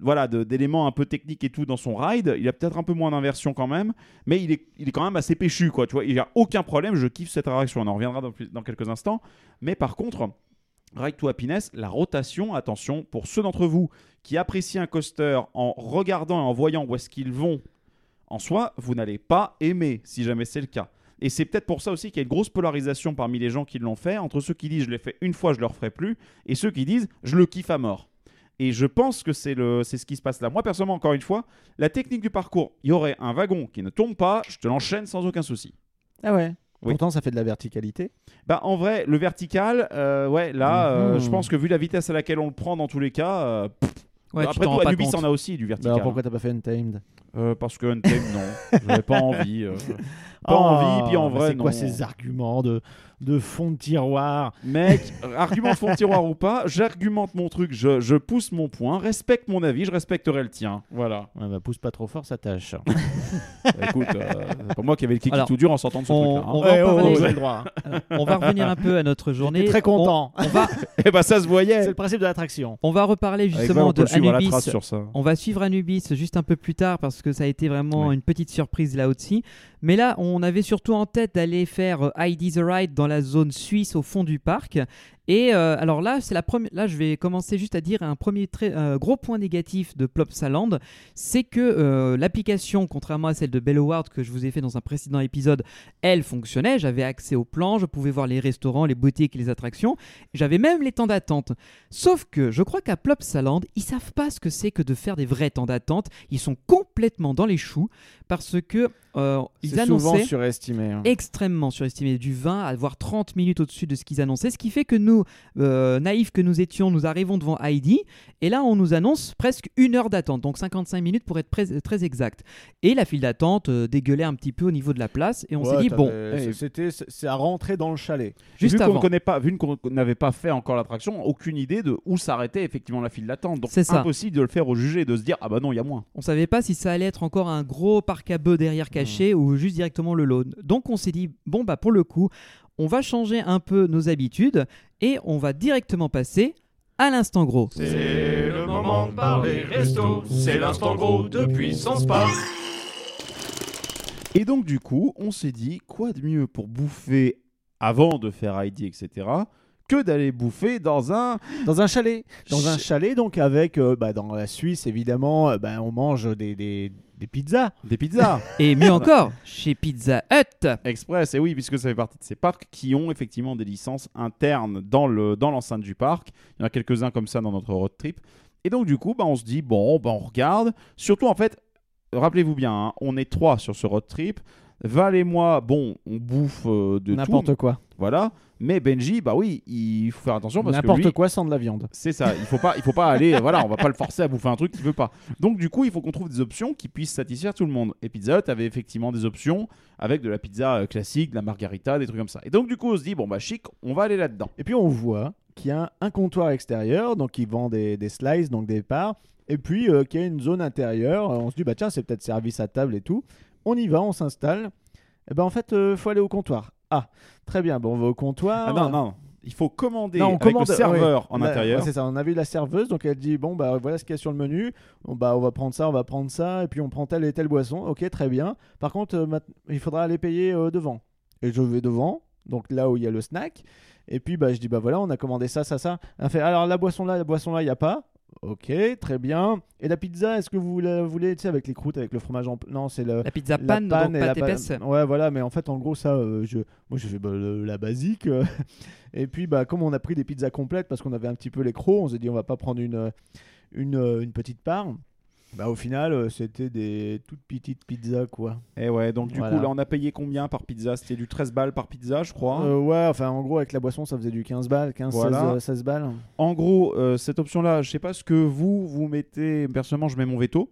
voilà, d'éléments un peu techniques et tout dans son ride. Il a peut-être un peu moins d'inversion quand même, mais il est, il est quand même assez péchu, quoi. Tu vois, il n'y a aucun problème. Je kiffe cette réaction. On en reviendra dans, dans quelques instants. Mais par contre, Ride to Happiness, la rotation, attention, pour ceux d'entre vous qui apprécient un coaster en regardant et en voyant où est-ce qu'ils vont, en soi, vous n'allez pas aimer si jamais c'est le cas. Et c'est peut-être pour ça aussi qu'il y a une grosse polarisation parmi les gens qui l'ont fait, entre ceux qui disent je l'ai fait une fois, je le referai plus, et ceux qui disent je le kiffe à mort. Et je pense que c'est ce qui se passe là. Moi personnellement, encore une fois, la technique du parcours, il y aurait un wagon qui ne tombe pas, je te l'enchaîne sans aucun souci. Ah ouais. Oui. Pourtant ça fait de la verticalité. Bah en vrai, le vertical, euh, ouais, là, euh, Mhm. je pense que vu la vitesse à laquelle on le prend dans tous les cas, euh, Ouais, après tout, Anubis en a aussi du Bah vertical. alors pourquoi t'as pas fait Untamed? Euh, parce que Untamed, non, j'avais pas [laughs] envie. euh, pas Oh, envie, puis en mais vrai, C'est quoi non. ces arguments de, de fond de tiroir? Mec, argument de fond de tiroir ou pas, j'argumente mon truc, je, je pousse mon point, respecte mon avis, je respecterai le tien. Voilà. Ouais, bah, pousse pas trop fort, ça tâche. [laughs] Bah, écoute, euh, c'est pas moi qui avais le Alors, tout dur en sortant de ce on- truc-là. hein. on va Ouais, oh, droit. On va revenir un peu à notre journée. Très content. On, on va, [laughs] Eh bah ça se voyait. C'est le principe de l'attraction. on va reparler justement de Anubis. trace sur ça. On va suivre Anubis juste un peu plus tard parce que ça a été vraiment Ouais. une petite surprise là aussi. Mais là, on avait surtout en tête d'aller faire euh, ID the Ride dans la zone suisse au fond du parc. Et euh, alors là, c'est la première. Là, je vais commencer juste à dire un premier très euh, gros point négatif de Plopsaland, c'est que euh, l'application, contrairement à celle de Belloward que je vous ai fait dans un précédent épisode, elle fonctionnait. J'avais accès au plan, je pouvais voir les restaurants, les boutiques, les attractions. J'avais même les temps d'attente. Sauf que je crois qu'à Plopsaland, ils savent pas ce que c'est que de faire des vrais temps d'attente. Ils sont complètement dans les choux parce que euh, ils annonçaient surestimé. hein. extrêmement surestimé du 20 à voire 30 minutes au-dessus de ce qu'ils annonçaient ce qui fait que nous euh, naïfs que nous étions nous arrivons devant Heidi et là on nous annonce presque une heure d'attente donc 55 minutes pour être très, exact et la file d'attente euh, dégueulait un petit peu au niveau de la place et on s'est Ouais, dit bon eh, c'était c'est à rentrer dans le chalet. juste vu avant connaît pas, vu qu'on n'avait pas fait encore l'attraction, aucune idée de où s'arrêtait effectivement la file d'attente. Donc C'est impossible de le faire au jugé, de se dire ah bah non il y a moins. On savait pas si ça allait être encore un gros parc à bœufs derrière caché ou juste directement le lot. Donc on s'est dit bon bah pour le coup, on va changer un peu nos habitudes et on va directement passer à l'instant gros. C'est le moment de parler resto, c'est l'instant gros de Puissance Park. Et donc du coup, on s'est dit quoi de mieux pour bouffer avant de faire ID etc. que d'aller bouffer dans un Dans un chalet. Dans un Ch- chalet, donc avec, euh, bah, dans la Suisse, évidemment, euh, bah, on mange des, des, des pizzas. des pizzas [laughs] Et mieux encore, chez Pizza Hut. express. Et oui, puisque ça fait partie de ces parcs qui ont effectivement des licences internes dans le dans l'enceinte du parc. Il y en a quelques-uns comme ça dans notre road trip. Et donc du coup, bah, on se dit bon, bah, on regarde. Surtout en fait, rappelez-vous bien, hein, on est trois sur ce road trip. Val et moi, bon, on bouffe euh, de tout. N'importe quoi. Voilà. Mais Benji, bah oui, il faut faire attention parce que N'importe lui, quoi sans de la viande. c'est ça. Il faut pas, il faut pas aller. [laughs] Voilà, on va pas le forcer à bouffer un truc qu'il veut pas. Donc du coup, il faut qu'on trouve des options qui puissent satisfaire tout le monde. Et Pizza Hut avait effectivement des options avec de la pizza euh, classique, de la margarita, des trucs comme ça. Et donc du coup, on se dit bon bah chic, on va aller là-dedans. Et puis on voit qu'il y a un comptoir extérieur, donc ils vendent des, des slices, donc des parts, et puis euh, qu'il y a une zone intérieure. On se dit, bah tiens, c'est peut-être service à table et tout. On y va, on s'installe. Et ben en fait, il faut aller au comptoir. Ah, très bien, bon, on va au comptoir. Ah non non, il faut commander Non, on avec commande- le serveur ouais. en intérieur. ouais, c'est ça, on a vu la serveuse, donc elle dit bon bah voilà ce qu'il y a sur le menu. Bon, bah on va prendre ça, on va prendre ça, et puis on prend telle et telle boisson. Ok, très bien. Par contre, euh, il faudra aller payer euh, devant. Et je vais devant, donc là où il y a le snack. Et puis bah je dis bah voilà, on a commandé ça, ça, ça. Elle fait alors la boisson là, la boisson là, il y a pas. Ok, très bien. Et la pizza, est-ce que vous la voulez, tu sais, avec les croûtes, avec le fromage en Non, c'est le. La pizza la panne, donc et la pâte pa- épaisse. Ouais, voilà, mais en fait, en gros, ça, euh, je, moi, j'ai fait bah, la basique. [laughs] et puis, bah, comme on a pris des pizzas complètes parce qu'on avait un petit peu les crocs, on s'est dit, on va pas prendre une, une, une petite part. Bah, au final, euh, c'était des toutes petites pizzas, quoi. Et ouais, donc du Voilà. coup là, on a payé combien par pizza? C'était du 13 balles par pizza, je crois. Euh, ouais, enfin, en gros, avec la boisson, ça faisait du 15 balles, 15, Voilà. 16, euh, 16 balles. En gros, euh, cette option-là, je sais pas ce que vous vous mettez. Personnellement, je mets mon veto.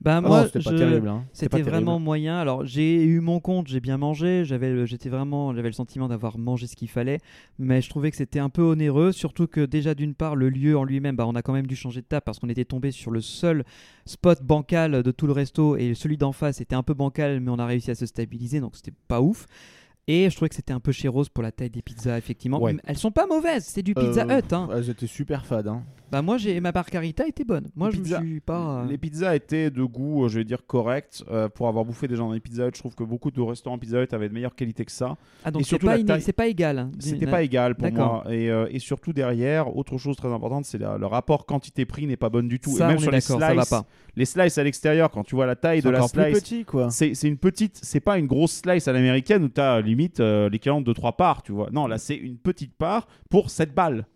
Bah Ah moi, c'était hein. C'était pas terrible. vraiment moyen. Alors j'ai eu mon compte, j'ai bien mangé, j'avais, le- j'étais vraiment, j'avais le sentiment d'avoir mangé ce qu'il fallait, mais je trouvais que c'était un peu onéreux, surtout que déjà d'une part le lieu en lui-même, bah, on a quand même dû changer de table parce qu'on était tombé sur le seul spot bancal de tout le resto et celui d'en face était un peu bancal, mais on a réussi à se stabiliser, donc c'était pas ouf. Et je trouvais que c'était un peu chéros pour la taille des pizzas, effectivement. Ouais. Elles sont pas mauvaises, c'est du Pizza Euh, Hut. Hein. Elles étaient super fades. Hein. Bah moi, j'ai ma margarita était bonne. Moi, Les je pizzas- me suis pas. euh, Les pizzas étaient de goût, euh, je vais dire, correct. Euh, pour avoir bouffé déjà dans les Pizza Hut, je trouve que beaucoup de restaurants Pizza Hut avaient de meilleure qualité que ça. Ah donc c'est surtout pas, taille. pas égal. hein. C'était pas égal pour moi. Et, euh, et surtout derrière, autre chose très importante, c'est le rapport quantité-prix n'est pas bonne du tout. Ça, et même on sur est les d'accord, ça va slices, pas. les slices à l'extérieur, quand tu vois la taille de la encore plus slice, petit, quoi. c'est c'est une petite, c'est pas une grosse slice à l'américaine où tu as limite euh, l'équivalent de 2-3 parts, tu vois. Non, là c'est une petite part pour 7 balles.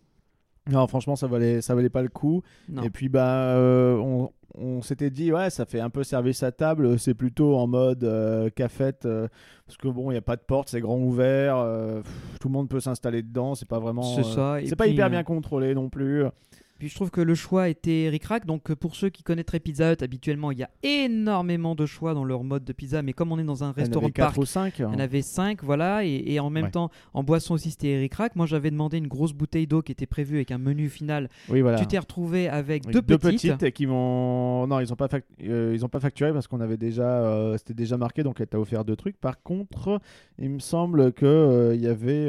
Non, franchement, ça valait, ça valait pas le coup. Non. Et puis, bah, euh, on, on s'était dit, ouais, ça fait un peu service à table. C'est plutôt en mode euh, cafette. euh, parce que bon, il n'y a pas de porte, c'est grand ouvert. euh, pff, tout le monde peut s'installer dedans. C'est pas vraiment. C'est euh, ça. et C'est pas puis, hyper euh, bien contrôlé non plus. Puis je trouve que le choix était ric-rac. Donc euh, pour ceux qui connaîtraient Pizza Hut, habituellement il y a énormément de choix dans leur mode de pizza. Mais comme on est dans un restaurant de parc, 4 ou 5. il y en avait 5, voilà. Et, et en même Ouais. temps, en boisson aussi c'était ric-rac. Moi j'avais demandé une grosse bouteille d'eau qui était prévue avec un menu final. Oui, voilà. Tu t'es retrouvé avec Avec deux, petites. et qui m'ont. Non, ils ont pas, fac- euh, ils ont pas facturé parce qu'on avait déjà. euh, C'était déjà marqué, donc elle t'a offert deux trucs. Par contre, il me semble que euh, il y avait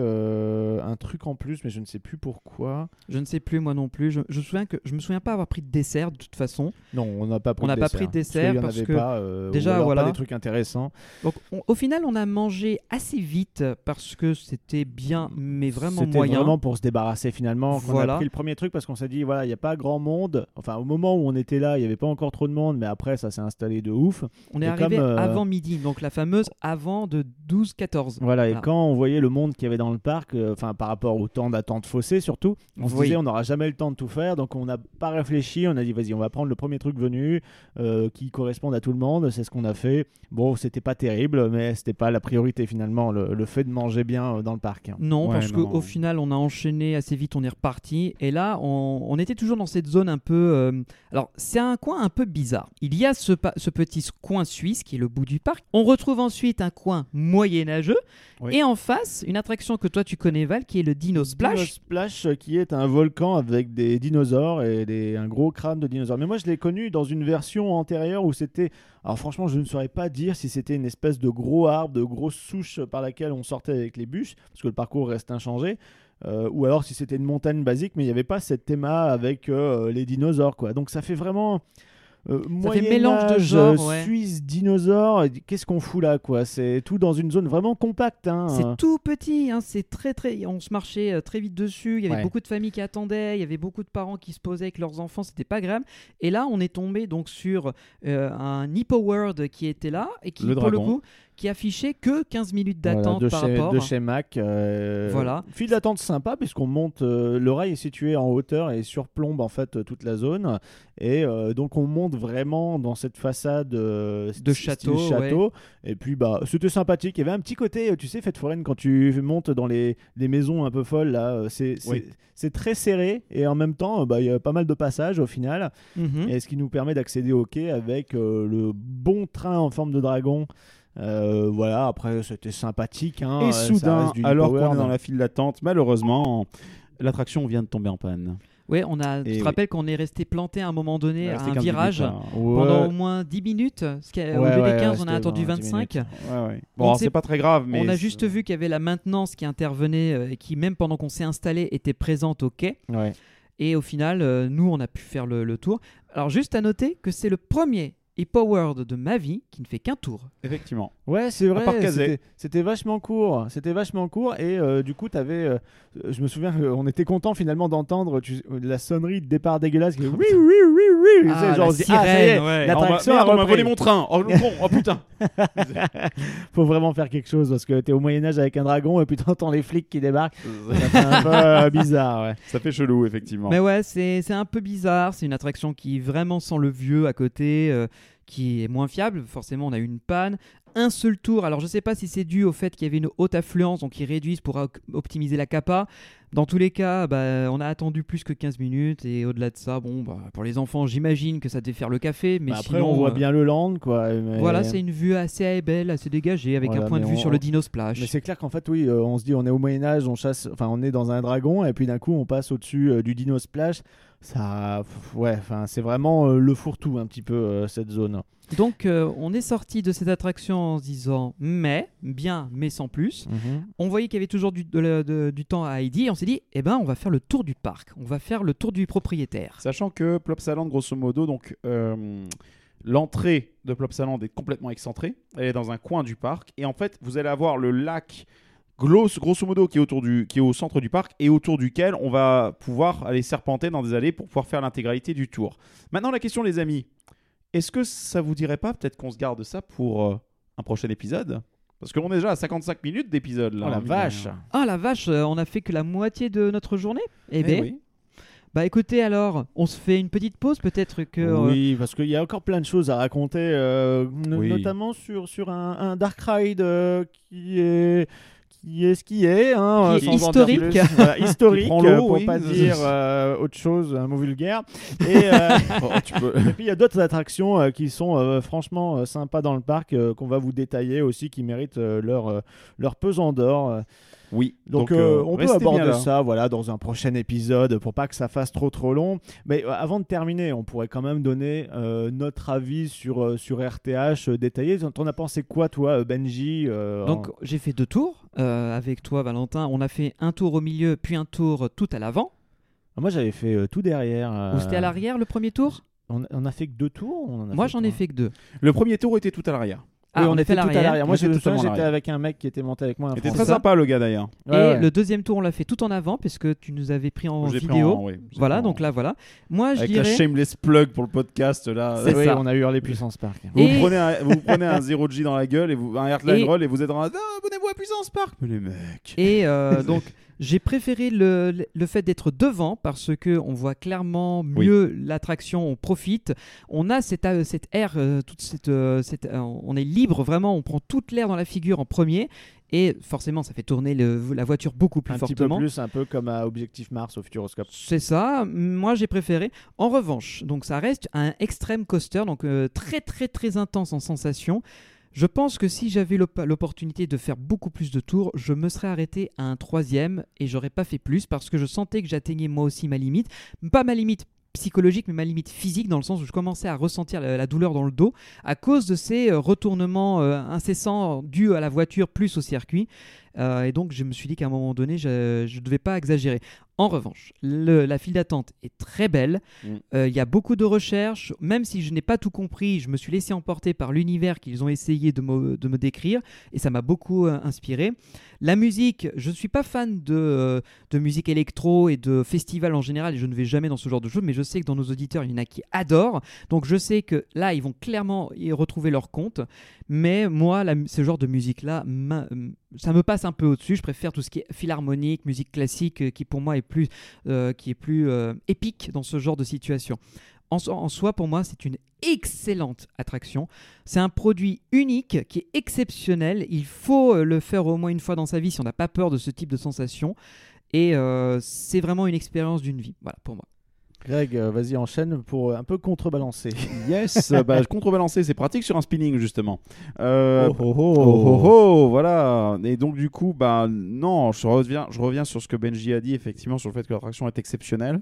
un truc en plus, mais je ne sais plus pourquoi. Je ne sais plus moi non plus. Je, je, me souviens que, je me souviens pas avoir pris de dessert de toute façon. Non, on n'a pas pris On de n'a pas dessert. pris de dessert parce que pas, euh, déjà, voilà. pas des trucs intéressants. Donc on- au final on a mangé assez vite parce que c'était bien mais vraiment C'était moyen. vraiment pour se débarrasser finalement. Voilà. a pris le premier truc parce qu'on s'est dit voilà, il n'y a pas grand monde. Enfin, au moment où on était là, il n'y avait pas encore trop de monde, mais après ça s'est installé de ouf. On est arrivé comme, euh, avant midi, donc la fameuse avant de 12-14. Voilà, et Voilà. quand on voyait le monde qu'il y avait dans le parc, euh, enfin par rapport au temps d'attente faussé surtout, on se Oui. disait on n'aura jamais le temps de tout faire, donc on n'a pas réfléchi, on a dit vas-y on va prendre le premier truc venu euh, qui corresponde à tout le monde, c'est ce qu'on a fait. Bon, c'était pas terrible, mais c'était pas la priorité finalement, le, le fait de manger bien euh, dans le parc. hein. Non, Ouais, parce qu'au final, on a enchaîné assez vite, on est reparti. Et là, on, on était toujours dans cette zone un peu. euh, alors, c'est un coin un peu bizarre. Il y a ce, petit coin suisse qui est le bout du parc. On retrouve ensuite un coin moyenâgeux. Oui. Et en face, une attraction que toi tu connais, Val, qui est le Dino Splash. Dino Splash, qui est un volcan avec des et des, un gros crâne de dinosaures. Mais moi, je l'ai connu dans une version antérieure où c'était. Alors, franchement, je ne saurais pas dire si c'était une espèce de gros arbre, de grosse souche par laquelle on sortait avec les bûches, parce que le parcours reste inchangé. euh, ou alors si c'était une montagne basique, mais il n'y avait pas cette théma avec euh, les dinosaures, quoi. Donc ça fait vraiment. Euh, fait mélange de ouais. Suisse, dinosaures, qu'est-ce qu'on fout là quoi? C'est tout dans une zone vraiment compacte. Hein. C'est tout petit, hein, c'est très très. On se marchait euh, très vite dessus. Il y avait Ouais. beaucoup de familles qui attendaient, il y avait beaucoup de parents qui se posaient avec leurs enfants. C'était pas agréable. Et là, on est tombé donc sur euh, un Hippo World qui était là et qui, Le pour le coup, qui affichait que 15 minutes d'attente de, par chez, rapport. de chez Mac. euh, Voilà. File d'attente sympa puisqu'on monte. euh, le rail est situé en hauteur et surplombe en fait toute la zone. Et euh, donc on monte vraiment dans cette façade De château, château. Et puis bah c'était sympathique. Il y avait un petit côté, tu sais, fête foraine quand tu montes dans les, les maisons un peu folles là. C'est Oui. très serré et en même temps, bah, il y a pas mal de passages au final. Mhm. Et ce qui nous permet d'accéder au quai avec le bon train en forme de dragon. Euh, voilà, après c'était sympathique. hein, euh, Et ça soudain, reste du alors qu'on est dans la file d'attente, malheureusement, l'attraction vient de tomber en panne. Ouais, on a. Et tu te oui. rappelles qu'on est resté planté à un moment donné à un 15 virage minutes, hein. pendant au moins 10 minutes. Ce qui a- au Ouais, lieu ouais, des 15, ouais, on a attendu dans 10 25. minutes. Ouais, ouais. On Bon, c'est pas très grave, mais on a juste vu qu'il y avait la maintenance qui intervenait euh, et qui, même pendant qu'on s'est installé, était présente au quai. Ouais. Et au final, euh, nous, on a pu faire le, le tour. Alors, juste à noter que c'est le premier e-powered de ma vie qui ne fait qu'un tour. effectivement. Ouais, c'est vrai. C'était- vachement court. C'était vachement court. Et euh, du coup, avais, euh, je me souviens qu'on était content finalement d'entendre tu- la sonnerie de départ dégueulasse. Qui... Oui, oui, oui, oui. Ah, C'est la genre, on se dit, ah, sirène, ouais. l'attraction on m'a- volé mon train. Oh, con. oh putain. [laughs] Faut vraiment faire quelque chose parce que t'es au Moyen-Âge avec un dragon et puis t'entends les flics qui débarquent. Ça fait un peu euh, bizarre, ouais. Ça fait chelou, effectivement. Mais ouais, c'est c'est un peu bizarre. C'est une attraction qui vraiment sent le vieux à côté, euh, qui est moins fiable. Forcément, on a eu une panne. Un seul tour. Alors, je sais pas si c'est dû au fait qu'il y avait une haute affluence, donc ils réduisent pour op- optimiser la capa. Dans tous les cas, bah, on a attendu plus que 15 minutes. Et au-delà de ça, bon, bah, pour les enfants, j'imagine que ça devait faire le café. Mais Bah, après, sinon, on voit euh, bien le land, quoi. mais- Voilà, c'est une vue assez belle, assez dégagée, avec Voilà, un point de vue on- sur le Dino Splash. Mais c'est clair qu'en fait, oui, euh, on se dit, on est au Moyen-Âge, on chasse, enfin, on est dans un dragon, et puis d'un coup, on passe au-dessus euh, du Dino Splash. Ça, ouais, enfin, c'est vraiment le fourre-tout, un petit peu, cette zone. Donc, euh, on est sorti de cette attraction en se disant, mais, bien, mais sans plus. On voyait qu'il y avait toujours du, de la- de- du temps à Heidi et on s'est dit, eh ben, on va faire le tour du parc, on va faire le tour du propriétaire. Sachant que Plopsaland, grosso modo, donc euh, l'entrée de Plopsaland est complètement excentrée. Elle est dans un coin du parc. Et en fait, vous allez avoir le lac grosso, grosso modo qui est, autour du, qui est au centre du parc et autour duquel on va pouvoir aller serpenter dans des allées pour pouvoir faire l'intégralité du tour. Maintenant, la question, les amis, est-ce que ça vous dirait pas peut-être qu'on se garde ça pour euh, un prochain épisode? Parce qu'on est déjà à 55 minutes d'épisode là. Oh la hein, vache rien. Ah la vache, euh, on a fait que la moitié de notre journée? Eh Eh ben, oui. bah écoutez alors, on se fait une petite pause peut-être que... euh, Oui, parce qu'il y a encore plein de choses à raconter, euh, Oui. notamment sur, sur un, un Dark Ride euh, qui est qui est ce qui est, hein, Qui est dire historique. plus. Voilà, [laughs] historique, euh, pour oui. pas dire euh, autre chose, un mot vulgaire. Et, euh, [laughs] Oh, tu peux- et puis il y a d'autres attractions euh, qui sont euh, franchement euh, sympas dans le parc, euh, qu'on va vous détailler aussi, qui méritent euh, leur, euh, leur pesant d'or. Oui. Donc, euh, euh, on peut aborder ça voilà, dans un prochain épisode pour pas que ça fasse trop trop long. Mais euh, avant de terminer, on pourrait quand même donner euh, notre avis sur, euh, sur RTH euh, détaillé. T'en as pensé quoi toi Benji euh, Donc j'ai fait deux tours euh, avec toi Valentin. On a fait un tour au milieu, puis un tour tout à l'avant. en- Moi j'avais fait euh, tout derrière. euh, Ou c'était à l'arrière le premier tour? On, on a fait que deux tours ou on en a Moi j'en ai fait que deux. Le premier tour était tout à l'arrière. Ah, Oui, on, on, a était fait tout à l'arrière. Moi J'étais avec un mec qui était monté avec moi. C'était Français. très sympa le gars d'ailleurs. Ouais, et ouais. le deuxième tour on l'a fait tout en avant parce que tu nous avais pris en pris vidéo. en- voilà, donc là voilà. Moi je Avec la dirais... shameless plug pour le podcast là. C'est Oui, ça. on a eu les puissances park. Vous, Et- prenez un, vous [laughs] prenez un 0G dans la gueule et vous, un Heartline Et- Roll et vous êtes en Ah, abonnez-vous à Puissance Park. Mais les mecs. Et euh, donc, j'ai préféré le, le- fait d'être devant parce que on voit clairement mieux l'attraction, on profite. On a cette, euh, cette air, euh, toute cette, euh, cette- on est libre vraiment, on prend toute l'air dans la figure en premier. Et forcément, ça fait tourner le- la voiture beaucoup plus Un petit peu fortement. plus, un peu comme à Objectif Mars au Futuroscope. C'est ça. Moi, j'ai préféré. En revanche, donc ça reste un extreme coaster, donc euh, très très très intense en sensation. Je pense que si j'avais l'op- l'opportunité de faire beaucoup plus de tours, je me serais arrêté à un troisième et j'aurais pas fait plus parce que je sentais que j'atteignais moi aussi ma limite. Pas ma limite psychologique, mais ma limite physique, dans le sens où je commençais à ressentir la, la douleur dans le dos à cause de ces euh, retournements euh, incessants dus à la voiture plus au circuit. Euh, et donc, je me suis dit qu'à un moment donné, je ne devais pas exagérer. En revanche, le- la file d'attente est très belle. Mm. Euh, Il y a beaucoup de recherches. Même si je n'ai pas tout compris, je me suis laissé emporter par l'univers qu'ils ont essayé de me, de me décrire. Et ça m'a beaucoup euh, inspiré. La musique, je ne suis pas fan de, euh, de musique électro et de festival en général. Et je ne vais jamais dans ce genre de choses. Mais je sais que dans nos auditeurs, il y en a qui adorent. Donc je sais que là, ils vont clairement y retrouver leur compte. Mais moi, la- ce genre de musique-là, ça me passe un peu au-dessus. Je préfère tout ce qui est philharmonique, musique classique, euh, qui pour moi est plus, euh, qui est plus euh, épique dans ce genre de situation. En, so- en soi, pour moi, c'est une excellente attraction. C'est un produit unique qui est exceptionnel. Il faut le faire au moins une fois dans sa vie si on n'a pas peur de ce type de sensation. Et c'est vraiment une expérience d'une vie. Voilà, pour moi. Greg, euh, vas-y, enchaîne pour euh, un peu contrebalancer. [laughs] Yes, euh, bah, contrebalancer, c'est pratique sur un spinning justement. Euh, Oh, oh, Oh, oh. oh, oh, voilà. Et donc du coup, bah non, je reviens, je reviens sur ce que Benji a dit effectivement sur le fait que l'attraction est exceptionnelle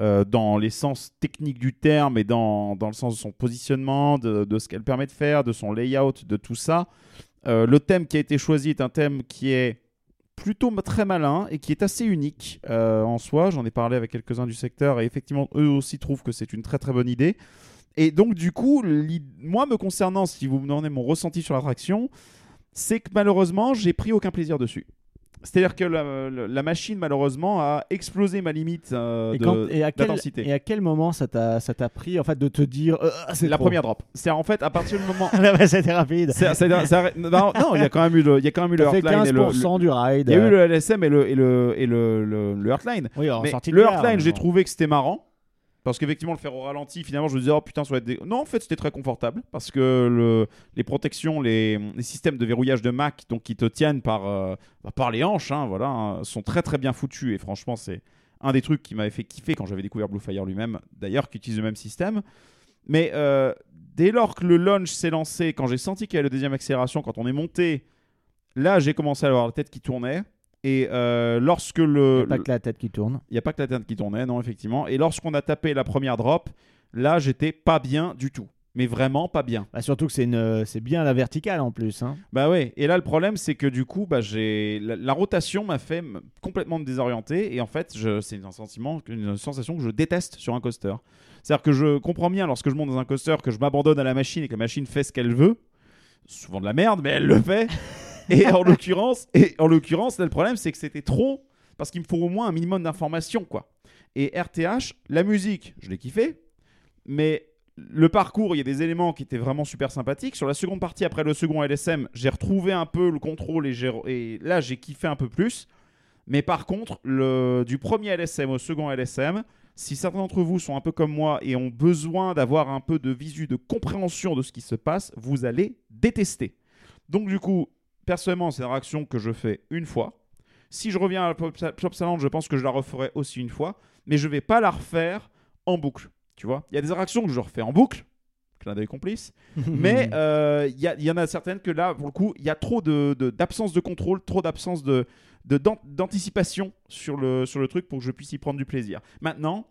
euh, dans les sens techniques du terme et dans, dans le sens de son positionnement, de, de ce qu'elle permet de faire, de son layout, de tout ça. Euh, le thème qui a été choisi est un thème qui est plutôt très malin et qui est assez unique euh, en soi. J'en ai parlé avec quelques-uns du secteur et effectivement, eux aussi trouvent que c'est une très très bonne idée. Et donc, du coup, moi, me concernant, si vous me demandez mon ressenti sur l'attraction, c'est que malheureusement, j'ai pris aucun plaisir dessus. C'est-à-dire que la, machine, malheureusement, a explosé ma limite euh, Et, de- quand- et à quel, d'intensité. et à quel moment ça t'a ça t'a pris en fait de te dire euh, c'est La trop. première drop. C'est en fait à partir du moment. [laughs] Bah, C'était rapide. c'est- c'est- c'est- non, non, il y a quand même eu le, il y a quand même eu le Heartline et le, 15% du ride. il y a eu le LSM et le et le et le, le, le Heartline. Oui, Mais le Heartline, j'ai bon. trouvé que c'était marrant. Parce qu'effectivement, le faire au ralenti, finalement, je me disais, oh putain, ça va être. dé- Non, en fait, c'était très confortable. Parce que le, les protections, les, systèmes de verrouillage de Mac, donc qui te tiennent par, euh, par les hanches, hein, voilà, hein, sont très très bien foutus. Et franchement, c'est un des trucs qui m'avait fait kiffer quand j'avais découvert Blue Fire lui-même, d'ailleurs, qui utilise le même système. Mais euh, dès lors que le launch s'est lancé, quand j'ai senti qu'il y avait la deuxième accélération, quand on est monté, là, j'ai commencé à avoir la tête qui tournait. Et euh, lorsque le, Y a pas que la tête qui tourne. il n'y a pas que la tête qui tournait, non, effectivement. Et lorsqu'on a tapé la première drop, là, j'étais pas bien du tout. Mais vraiment pas bien. Bah, surtout que c'est une- c'est bien la verticale en plus. Hein. Bah ouais. Et là, le problème, c'est que du coup, bah, j'ai la, la rotation m'a fait complètement me désorienter. Et en fait, je... c'est un sentiment, une sensation que je déteste sur un coaster. C'est-à-dire que je comprends bien lorsque je monte dans un coaster que je m'abandonne à la machine et que la machine fait ce qu'elle veut. Souvent de la merde, mais elle le fait. [laughs] et [laughs] en l'occurrence, et en l'occurrence, là, le problème, c'est que c'était trop parce qu'il me faut au moins un minimum d'informations, quoi. Et RTH, la musique, je l'ai kiffé, mais le parcours, il y a des éléments qui étaient vraiment super sympathiques. Sur la seconde partie, après le second LSM, j'ai retrouvé un peu le contrôle et, j'ai- et là, j'ai kiffé un peu plus. Mais par contre, le, du premier LSM au second LSM, si certains d'entre vous sont un peu comme moi et ont besoin d'avoir un peu de visu, de compréhension de ce qui se passe, vous allez détester. Donc du coup, personnellement, c'est une réaction que je fais une fois. Si je reviens à la Pop Salon, je pense que je la referai aussi une fois, mais je vais pas la refaire en boucle. Tu vois, il y a des réactions que je refais en boucle, clin d'œil complice, [laughs] mais euh, il y, a- il y en a certaines que là, pour le coup, il y a trop de- de- d'absence de, contrôle, trop d'absence de de- d'an- d'anticipation sur le, sur le truc pour que je puisse y prendre du plaisir. Maintenant,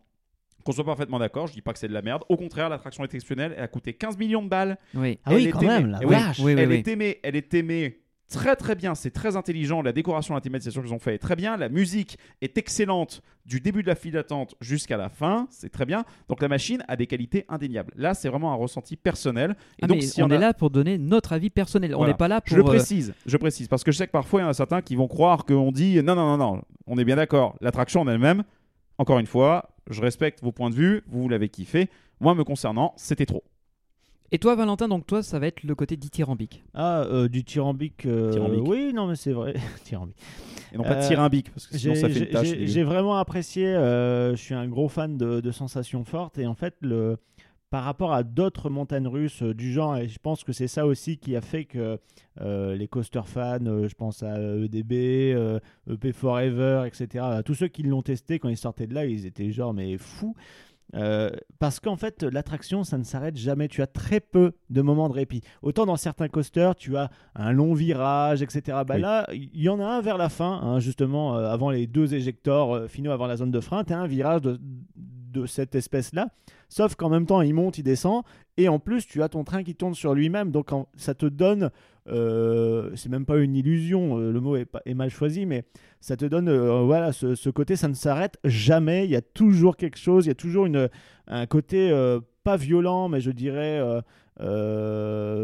qu'on soit parfaitement d'accord, je dis pas que c'est de la merde. Au contraire, l'attraction est exceptionnelle. Elle a coûté 15 millions de balles. Oui. Ah oui, Elle quand même, la Eh oui, vache. Oui, oui, elle oui. est aimée, elle est aimée très très bien, c'est très intelligent, la décoration, la thématisation qu'ils ont fait est très bien, la musique est excellente du début de la file d'attente jusqu'à la fin, c'est très bien. Donc la machine a des qualités indéniables. Là, c'est vraiment un ressenti personnel. Et Ah, donc mais si on on est a- là pour donner notre avis personnel. On n'est pas là pour. je le euh, précise, je précise, parce que je sais que parfois il y en a certains qui vont croire qu'on dit non, non, non, non, on est bien d'accord, l'attraction en elle-même, encore une fois, je respecte vos points de vue, vous l'avez kiffé, moi me concernant, c'était trop. Et toi, Valentin, donc toi, ça va être le côté dithyrambique. Ah, euh, du tyrambique. euh, Tyrambique. Oui, non, mais c'est vrai. [laughs] tyrambique. Et non pas Euh, tyrambique, parce que sinon J'ai ça fait une j'ai- tâche. j'ai- dégueu. j'ai vraiment apprécié. euh, je suis un gros fan de, de sensations fortes et en fait, le, par rapport à d'autres montagnes russes euh, du genre, et je pense que c'est ça aussi qui a fait que euh, les coaster fans, euh, je pense à EDB, euh, EP Forever, etc., tous ceux qui l'ont testé quand ils sortaient de là, ils étaient genre mais fous. Euh, parce qu'en fait, l'attraction, ça ne s'arrête jamais. Tu as très peu de moments de répit. Autant dans certains coasters, tu as un long virage, etc. Bah Oui. Là, il y en a un vers la fin, hein, justement, euh, avant les deux éjecteurs euh, finaux, avant la zone de frein. Tu as un virage de, de cette espèce-là. Sauf qu'en même temps, il monte, il descend. Et en plus, tu as ton train qui tourne sur lui-même. Donc, ça te donne. euh, c'est même pas une illusion, euh, le mot est, mal choisi, mais ça te donne euh, voilà, ce, côté, ça ne s'arrête jamais. Il y a toujours quelque chose, il y a toujours une, un côté pas violent, mais je dirais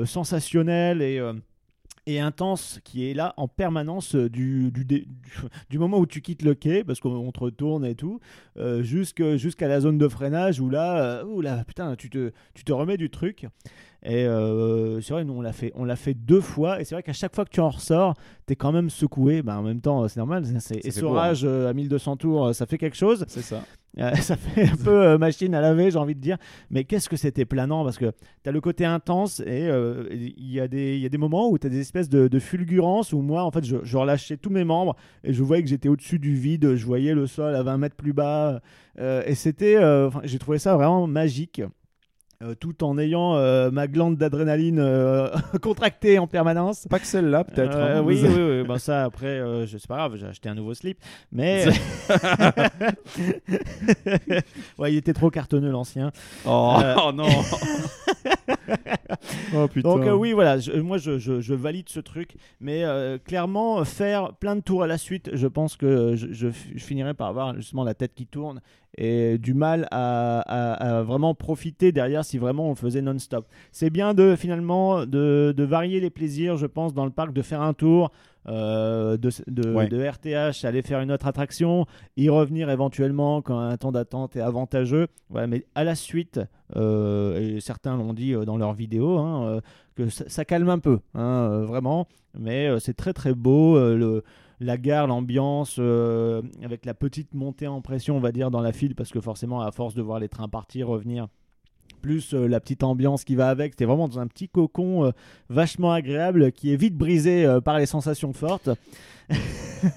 sensationnel et, intense qui est là en permanence euh, du, du, du, moment où tu quittes le quai, parce qu'on te retourne et tout, euh, jusqu'à la zone de freinage où là, euh, où là putain, tu te, tu te remets du truc. Et euh, c'est vrai, nous on l'a fait, on l'a fait deux fois. Et c'est vrai qu'à chaque fois que tu en ressors, t'es quand même secoué. Ben, en même temps, c'est normal. C'est essorage euh, à 1200 tours, euh, ça fait quelque chose. C'est ça. Euh, [laughs] ça fait un peu machine à laver, j'ai envie de dire. Mais qu'est-ce que c'était planant Parce que tu as le côté intense et il y, a des- y a des moments où tu as des espèces de, de fulgurances où moi, en fait, je, je relâchais tous mes membres et je voyais que j'étais au-dessus du vide. Je voyais le sol à 20 mètres plus bas. Et c'était. j'ai trouvé ça vraiment magique. Euh, tout en ayant euh, ma glande d'adrénaline euh, [laughs] contractée en permanence. Pas que celle-là, peut-être. Hein. [laughs] oui, oui, oui. Ben ça, après, je- c'est pas grave, j'ai acheté un nouveau slip. Mais. [laughs] ouais, il était trop cartonneux, l'ancien. Oh, non Oh putain. Donc, oui, voilà, je- moi, je, je- je valide ce truc. Mais clairement, faire plein de tours à la suite, je pense que je finirai par avoir justement la tête qui tourne et du mal à, à- à vraiment profiter derrière si vraiment on le faisait non-stop. C'est bien de finalement de, de varier les plaisirs, je pense, dans le parc, de faire un tour. euh, de, de, Ouais. de RTH, aller faire une autre attraction, y revenir éventuellement quand un temps d'attente est avantageux. Voilà, mais à la suite, euh, et certains l'ont dit euh, dans leurs vidéos, hein, que ça, ça calme un peu, hein, vraiment. Mais c'est très très beau. le, la gare, l'ambiance, euh, avec la petite montée en pression, on va dire, dans la file, parce que forcément, à force de voir les trains partir, revenir, plus euh, la petite ambiance qui va avec, t'es vraiment dans un petit cocon euh, vachement agréable qui est vite brisé par les sensations fortes.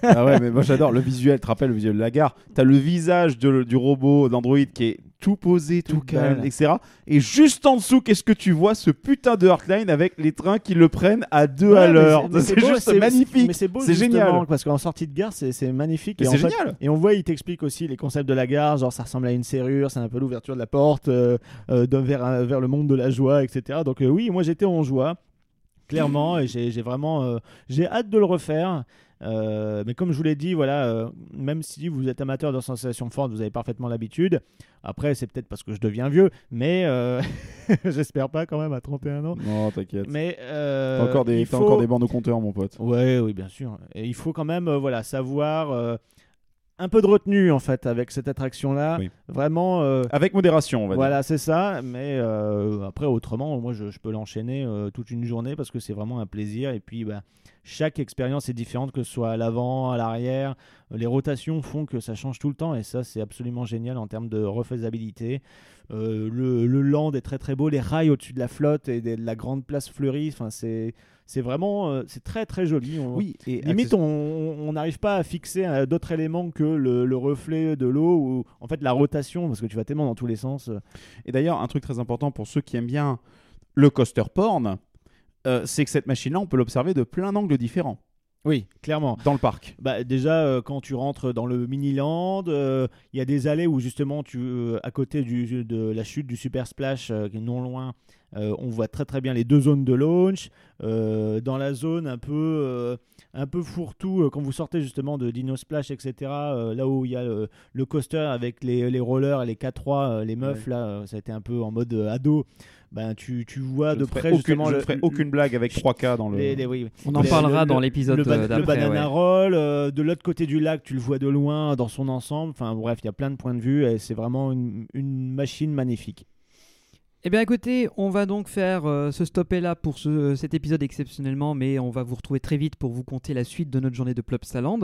Ah ouais, mais moi j'adore le visuel. Tu te rappelles le visuel de la gare? T'as le visage de- du robot d'Android qui est tout posé, tout, Tout calme, etc. Et juste en dessous, qu'est-ce que tu vois? Ce putain de Heartline avec les trains qui le prennent à deux Ouais, à l'heure. C'est juste magnifique. C'est beau, génial. Parce qu'en sortie de gare, c'est c'est magnifique. Et en c'est fait- génial. Et on voit, il t'explique aussi les concepts de la gare, genre ça ressemble à une serrure, c'est un peu l'ouverture de la porte euh, euh, vers, le monde de la joie, etc. Donc euh, oui, moi j'étais en joie, clairement, et j'ai j'ai vraiment, euh, j'ai hâte de le refaire. Euh, mais comme je vous l'ai dit, voilà, euh, même si vous êtes amateur de sensations fortes, vous avez parfaitement l'habitude. Après, c'est peut-être parce que je deviens vieux, mais euh, [laughs] j'espère pas quand même à 31 ans. Non, t'inquiète. Mais T'as encore, des, faut- encore des bandes au compteur, mon pote. Ouais, oui, bien sûr. Et il faut quand même, voilà, savoir un peu de retenue en fait avec cette attraction-là. Oui. Vraiment. euh, Avec modération, on va dire. voilà, c'est ça. Mais euh, après, autrement, moi, je, je peux l'enchaîner euh, toute une journée parce que c'est vraiment un plaisir. Et puis, bah, chaque expérience est différente, que ce soit à l'avant, à l'arrière. Les rotations font que ça change tout le temps. Et ça, c'est absolument génial en termes de refaisabilité. Euh, le, le land est très très beau. Les rails au-dessus de la flotte et de la grande place fleurie. Enfin, c'est. C'est vraiment, euh, c'est très très joli. On- Oui, et Limite, on n'arrive pas à fixer euh, d'autres éléments que le, le reflet de l'eau ou en fait la rotation, parce que tu vas tellement dans tous les sens. Et d'ailleurs, un truc très important pour ceux qui aiment bien le coaster porn, euh, c'est que cette machine-là, on peut l'observer de plein d'angles différents Oui, clairement. dans le parc. Bah, déjà, euh, quand tu rentres dans le mini-land, euh, il y a des allées où justement, tu, euh, à côté du, de la chute du Super Splash, qui est non loin, on voit très très bien les deux zones de launch. Dans la zone un peu, un peu fourre-tout, quand vous sortez justement de Dino Splash, etc., là où il y a le coaster avec les, les rollers et les K3, euh, les meufs, là, ça a été un peu en mode ado. Ben, tu, tu vois je de près aucune, justement je ne ferai aucune blague avec 3K dans le. les- les- oui, oui. On en Le- parlera le- dans l'épisode le, ba- le banana ouais. roll, euh, de l'autre côté du lac, tu le vois de loin dans son ensemble. Enfin bref, il y a plein de points de vue et c'est vraiment une, une machine magnifique. Eh bien écoutez, on va donc faire euh, ce stopper là pour ce- cet épisode exceptionnellement, mais on va vous retrouver très vite pour vous conter la suite de notre journée de Plopsaland.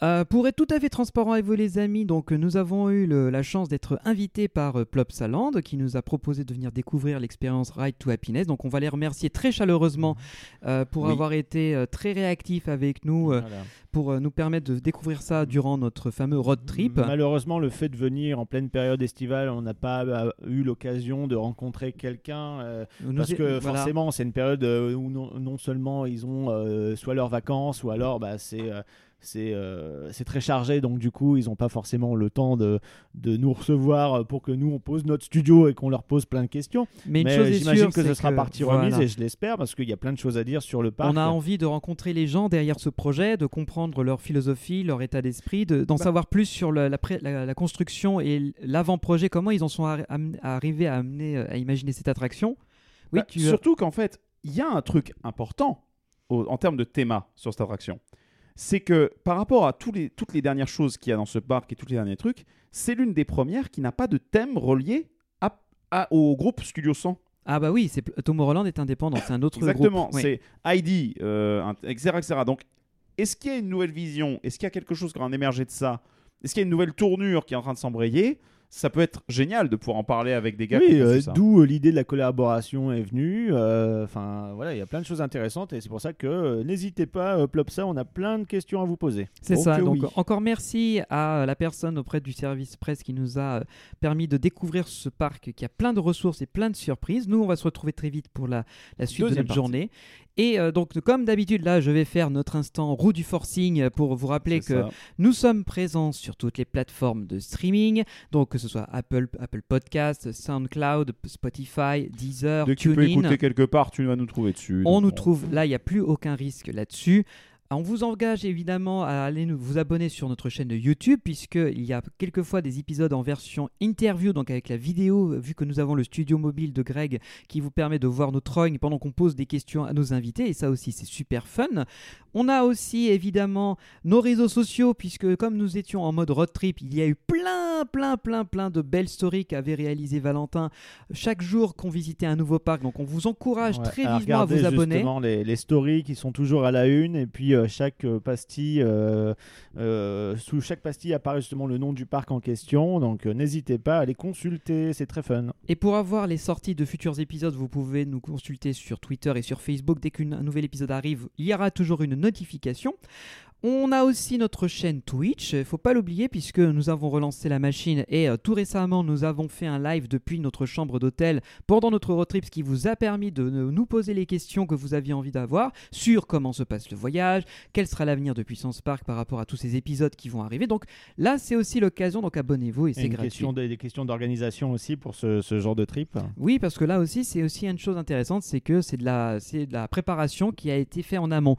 Euh, pour être tout à fait transparent avec vous les amis, donc nous avons eu le- la chance d'être invités par euh, Plopsaland qui nous a proposé de venir découvrir l'expérience Ride to Happiness. Donc on va les remercier très chaleureusement euh, pour Oui. avoir été euh, très réactifs avec nous euh, Voilà. pour nous permettre de découvrir ça durant notre fameux road trip. Malheureusement, le fait de venir en pleine période estivale, on n'a pas eu l'occasion de rencontrer quelqu'un. parce est- que voilà. forcément, c'est une période où non, non seulement ils ont soit leurs vacances, ou alors bah, c'est c'est euh, c'est très chargé, donc du coup, ils n'ont pas forcément le temps de, de nous recevoir pour que nous, on pose notre studio et qu'on leur pose plein de questions. Mais Mais j'imagine que ce sera que- partie voilà. remise et je l'espère parce qu'il y a plein de choses à dire sur le parc. On a envie de rencontrer les gens derrière ce projet, de comprendre leur philosophie, leur état d'esprit, de- d'en Bah. savoir plus sur la, pré- la- la construction et l'avant-projet, comment ils en sont arrivés à, amener, à imaginer cette attraction? Oui, Bah, tu Surtout qu'en fait, il y a un truc important au- en termes de théma sur cette attraction. C'est que par rapport à tous les, toutes les dernières choses qu'il y a dans ce parc et tous les derniers trucs, c'est l'une des premières qui n'a pas de thème relié à- à- au groupe Studio 100. Ah bah oui, c'est Tomorrowland est indépendant, c'est un autre Exactement, groupe. Oui. c'est ID, euh, etc., etc. Donc, est-ce qu'il y a une nouvelle vision? Est-ce qu'il y a quelque chose qui va en émerger de ça? Est-ce qu'il y a une nouvelle tournure qui est en train de s'embrayer? Ça peut être génial de pouvoir en parler avec des gars qui Oui, ont euh, d'où euh, l'idée de la collaboration est venue. euh, Enfin, voilà, il y a plein de choses intéressantes et c'est pour ça que euh, n'hésitez pas, euh, Plopsa, on a plein de questions à vous poser. C'est ça. Donc oui. encore merci à la personne auprès du service presse qui nous a permis de découvrir ce parc qui a plein de ressources et plein de surprises. Nous, on va se retrouver très vite pour la, la suite Deuxième de notre partie. journée. Et euh, donc, comme d'habitude, là, je vais faire notre instant roue du forcing pour vous rappeler que ça. nous sommes présents sur toutes les plateformes de streaming, donc que ce soit Apple, Apple Podcast, SoundCloud, Spotify, Deezer, Dès que tu peux écouter quelque part, tu vas nous trouver dessus. On Donc, nous trouve là, il n'y a plus aucun risque là-dessus. On vous engage évidemment à aller vous abonner sur notre chaîne YouTube puisqu'il y a quelquefois des épisodes en version interview, donc avec la vidéo, vu que nous avons le studio mobile de Greg qui vous permet de voir nos trognes pendant qu'on pose des questions à nos invités et ça aussi c'est super fun. On a aussi évidemment nos réseaux sociaux puisque comme nous étions en mode road trip, il y a eu plein plein plein plein de belles stories qu'avait réalisé Valentin chaque jour qu'on visitait un nouveau parc. Donc on vous encourage Ouais, très vivement à vous abonner. justement les, les stories qui sont toujours à la une et puis euh, chaque euh, pastille, euh, euh, sous chaque pastille apparaît justement le nom du parc en question. Donc euh, n'hésitez pas à les consulter, c'est très fun. Et pour avoir les sorties de futurs épisodes, vous pouvez nous consulter sur Twitter et sur Facebook. Dès qu'un nouvel épisode arrive, il y aura toujours une notification. On a aussi notre chaîne Twitch, il faut pas l'oublier puisque nous avons relancé la machine et euh, tout récemment nous avons fait un live depuis notre chambre d'hôtel pendant notre road trip ce qui vous a permis de euh, nous poser les questions que vous aviez envie d'avoir sur comment se passe le voyage, quel sera l'avenir de Puissance Park par rapport à tous ces épisodes qui vont arriver. Donc là c'est aussi l'occasion, donc abonnez-vous et Et c'est gratuit. question de- des questions d'organisation aussi pour ce, ce genre de trip. Oui, parce que là aussi, c'est aussi une chose intéressante, c'est que c'est de la, c'est de la préparation qui a été faite en amont.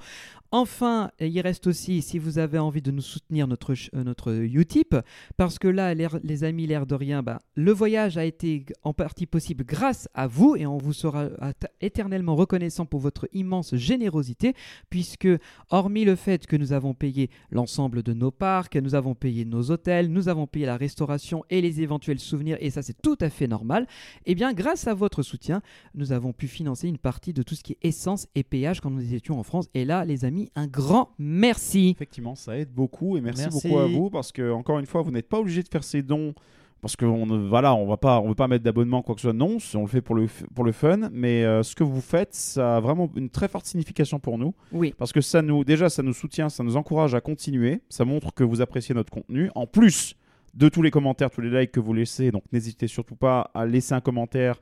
Enfin, il reste aussi, si vous avez envie de nous soutenir, notre, euh, notre Utip, parce que là, les amis, l'air de rien, bah, le voyage a été en partie possible grâce à vous et on vous sera at- éternellement reconnaissant pour votre immense générosité, puisque hormis le fait que nous avons payé l'ensemble de nos parcs, nous avons payé nos hôtels, nous avons payé la restauration et les éventuels souvenirs, et ça c'est tout à fait normal, eh bien grâce à votre soutien, nous avons pu financer une partie de tout ce qui est essence et péage quand nous étions en France. Et là, les amis, un grand merci. Effectivement, ça aide beaucoup et merci, Merci. beaucoup à vous parce que encore une fois, vous n'êtes pas obligé de faire ces dons parce qu'on ne voilà, on va pas on veut pas mettre d'abonnement quoi que ce soit. Non, on le fait pour le pour le fun, mais euh, ce que vous faites, ça a vraiment une très forte signification pour nous Oui. parce que ça nous déjà ça nous soutient, ça nous encourage à continuer, ça montre que vous appréciez notre contenu. En plus de tous les commentaires, tous les likes que vous laissez, donc n'hésitez surtout pas à laisser un commentaire.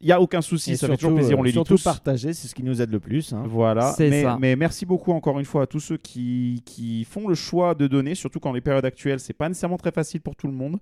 Il y a aucun souci, Et ça fait surtout, toujours plaisir, on euh, les lit surtout tous. partager, c'est ce qui nous aide le plus. hein. Voilà, C'est mais, ça. mais merci beaucoup encore une fois à tous ceux qui, qui font le choix de donner, surtout quand les périodes actuelles, c'est pas nécessairement très facile pour tout le monde.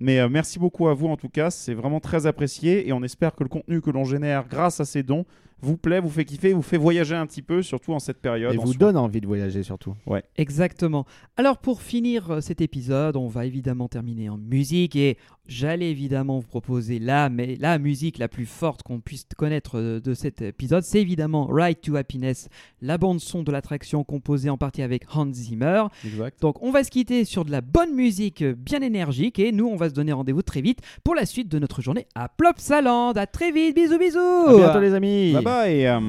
Mais euh, merci beaucoup à vous en tout cas, c'est vraiment très apprécié et on espère que le contenu que l'on génère grâce à ces dons vous plaît, vous fait kiffer, vous fait voyager un petit peu, surtout en cette période. Et vous soi. donne envie de voyager surtout. Exactement. Alors pour finir euh, cet épisode, on va évidemment terminer en musique et j'allais évidemment vous proposer la, mais la musique la plus forte qu'on puisse connaître euh, de cet épisode, c'est évidemment Ride to Happiness, la bande son de l'attraction composée en partie avec Hans Zimmer. Exact. Donc on va se quitter sur de la bonne musique euh, bien énergique et nous on va se donner rendez-vous très vite pour la suite de notre journée à Plopsaland. À très vite, bisous bisous. À bientôt les amis. Bye bye. euh,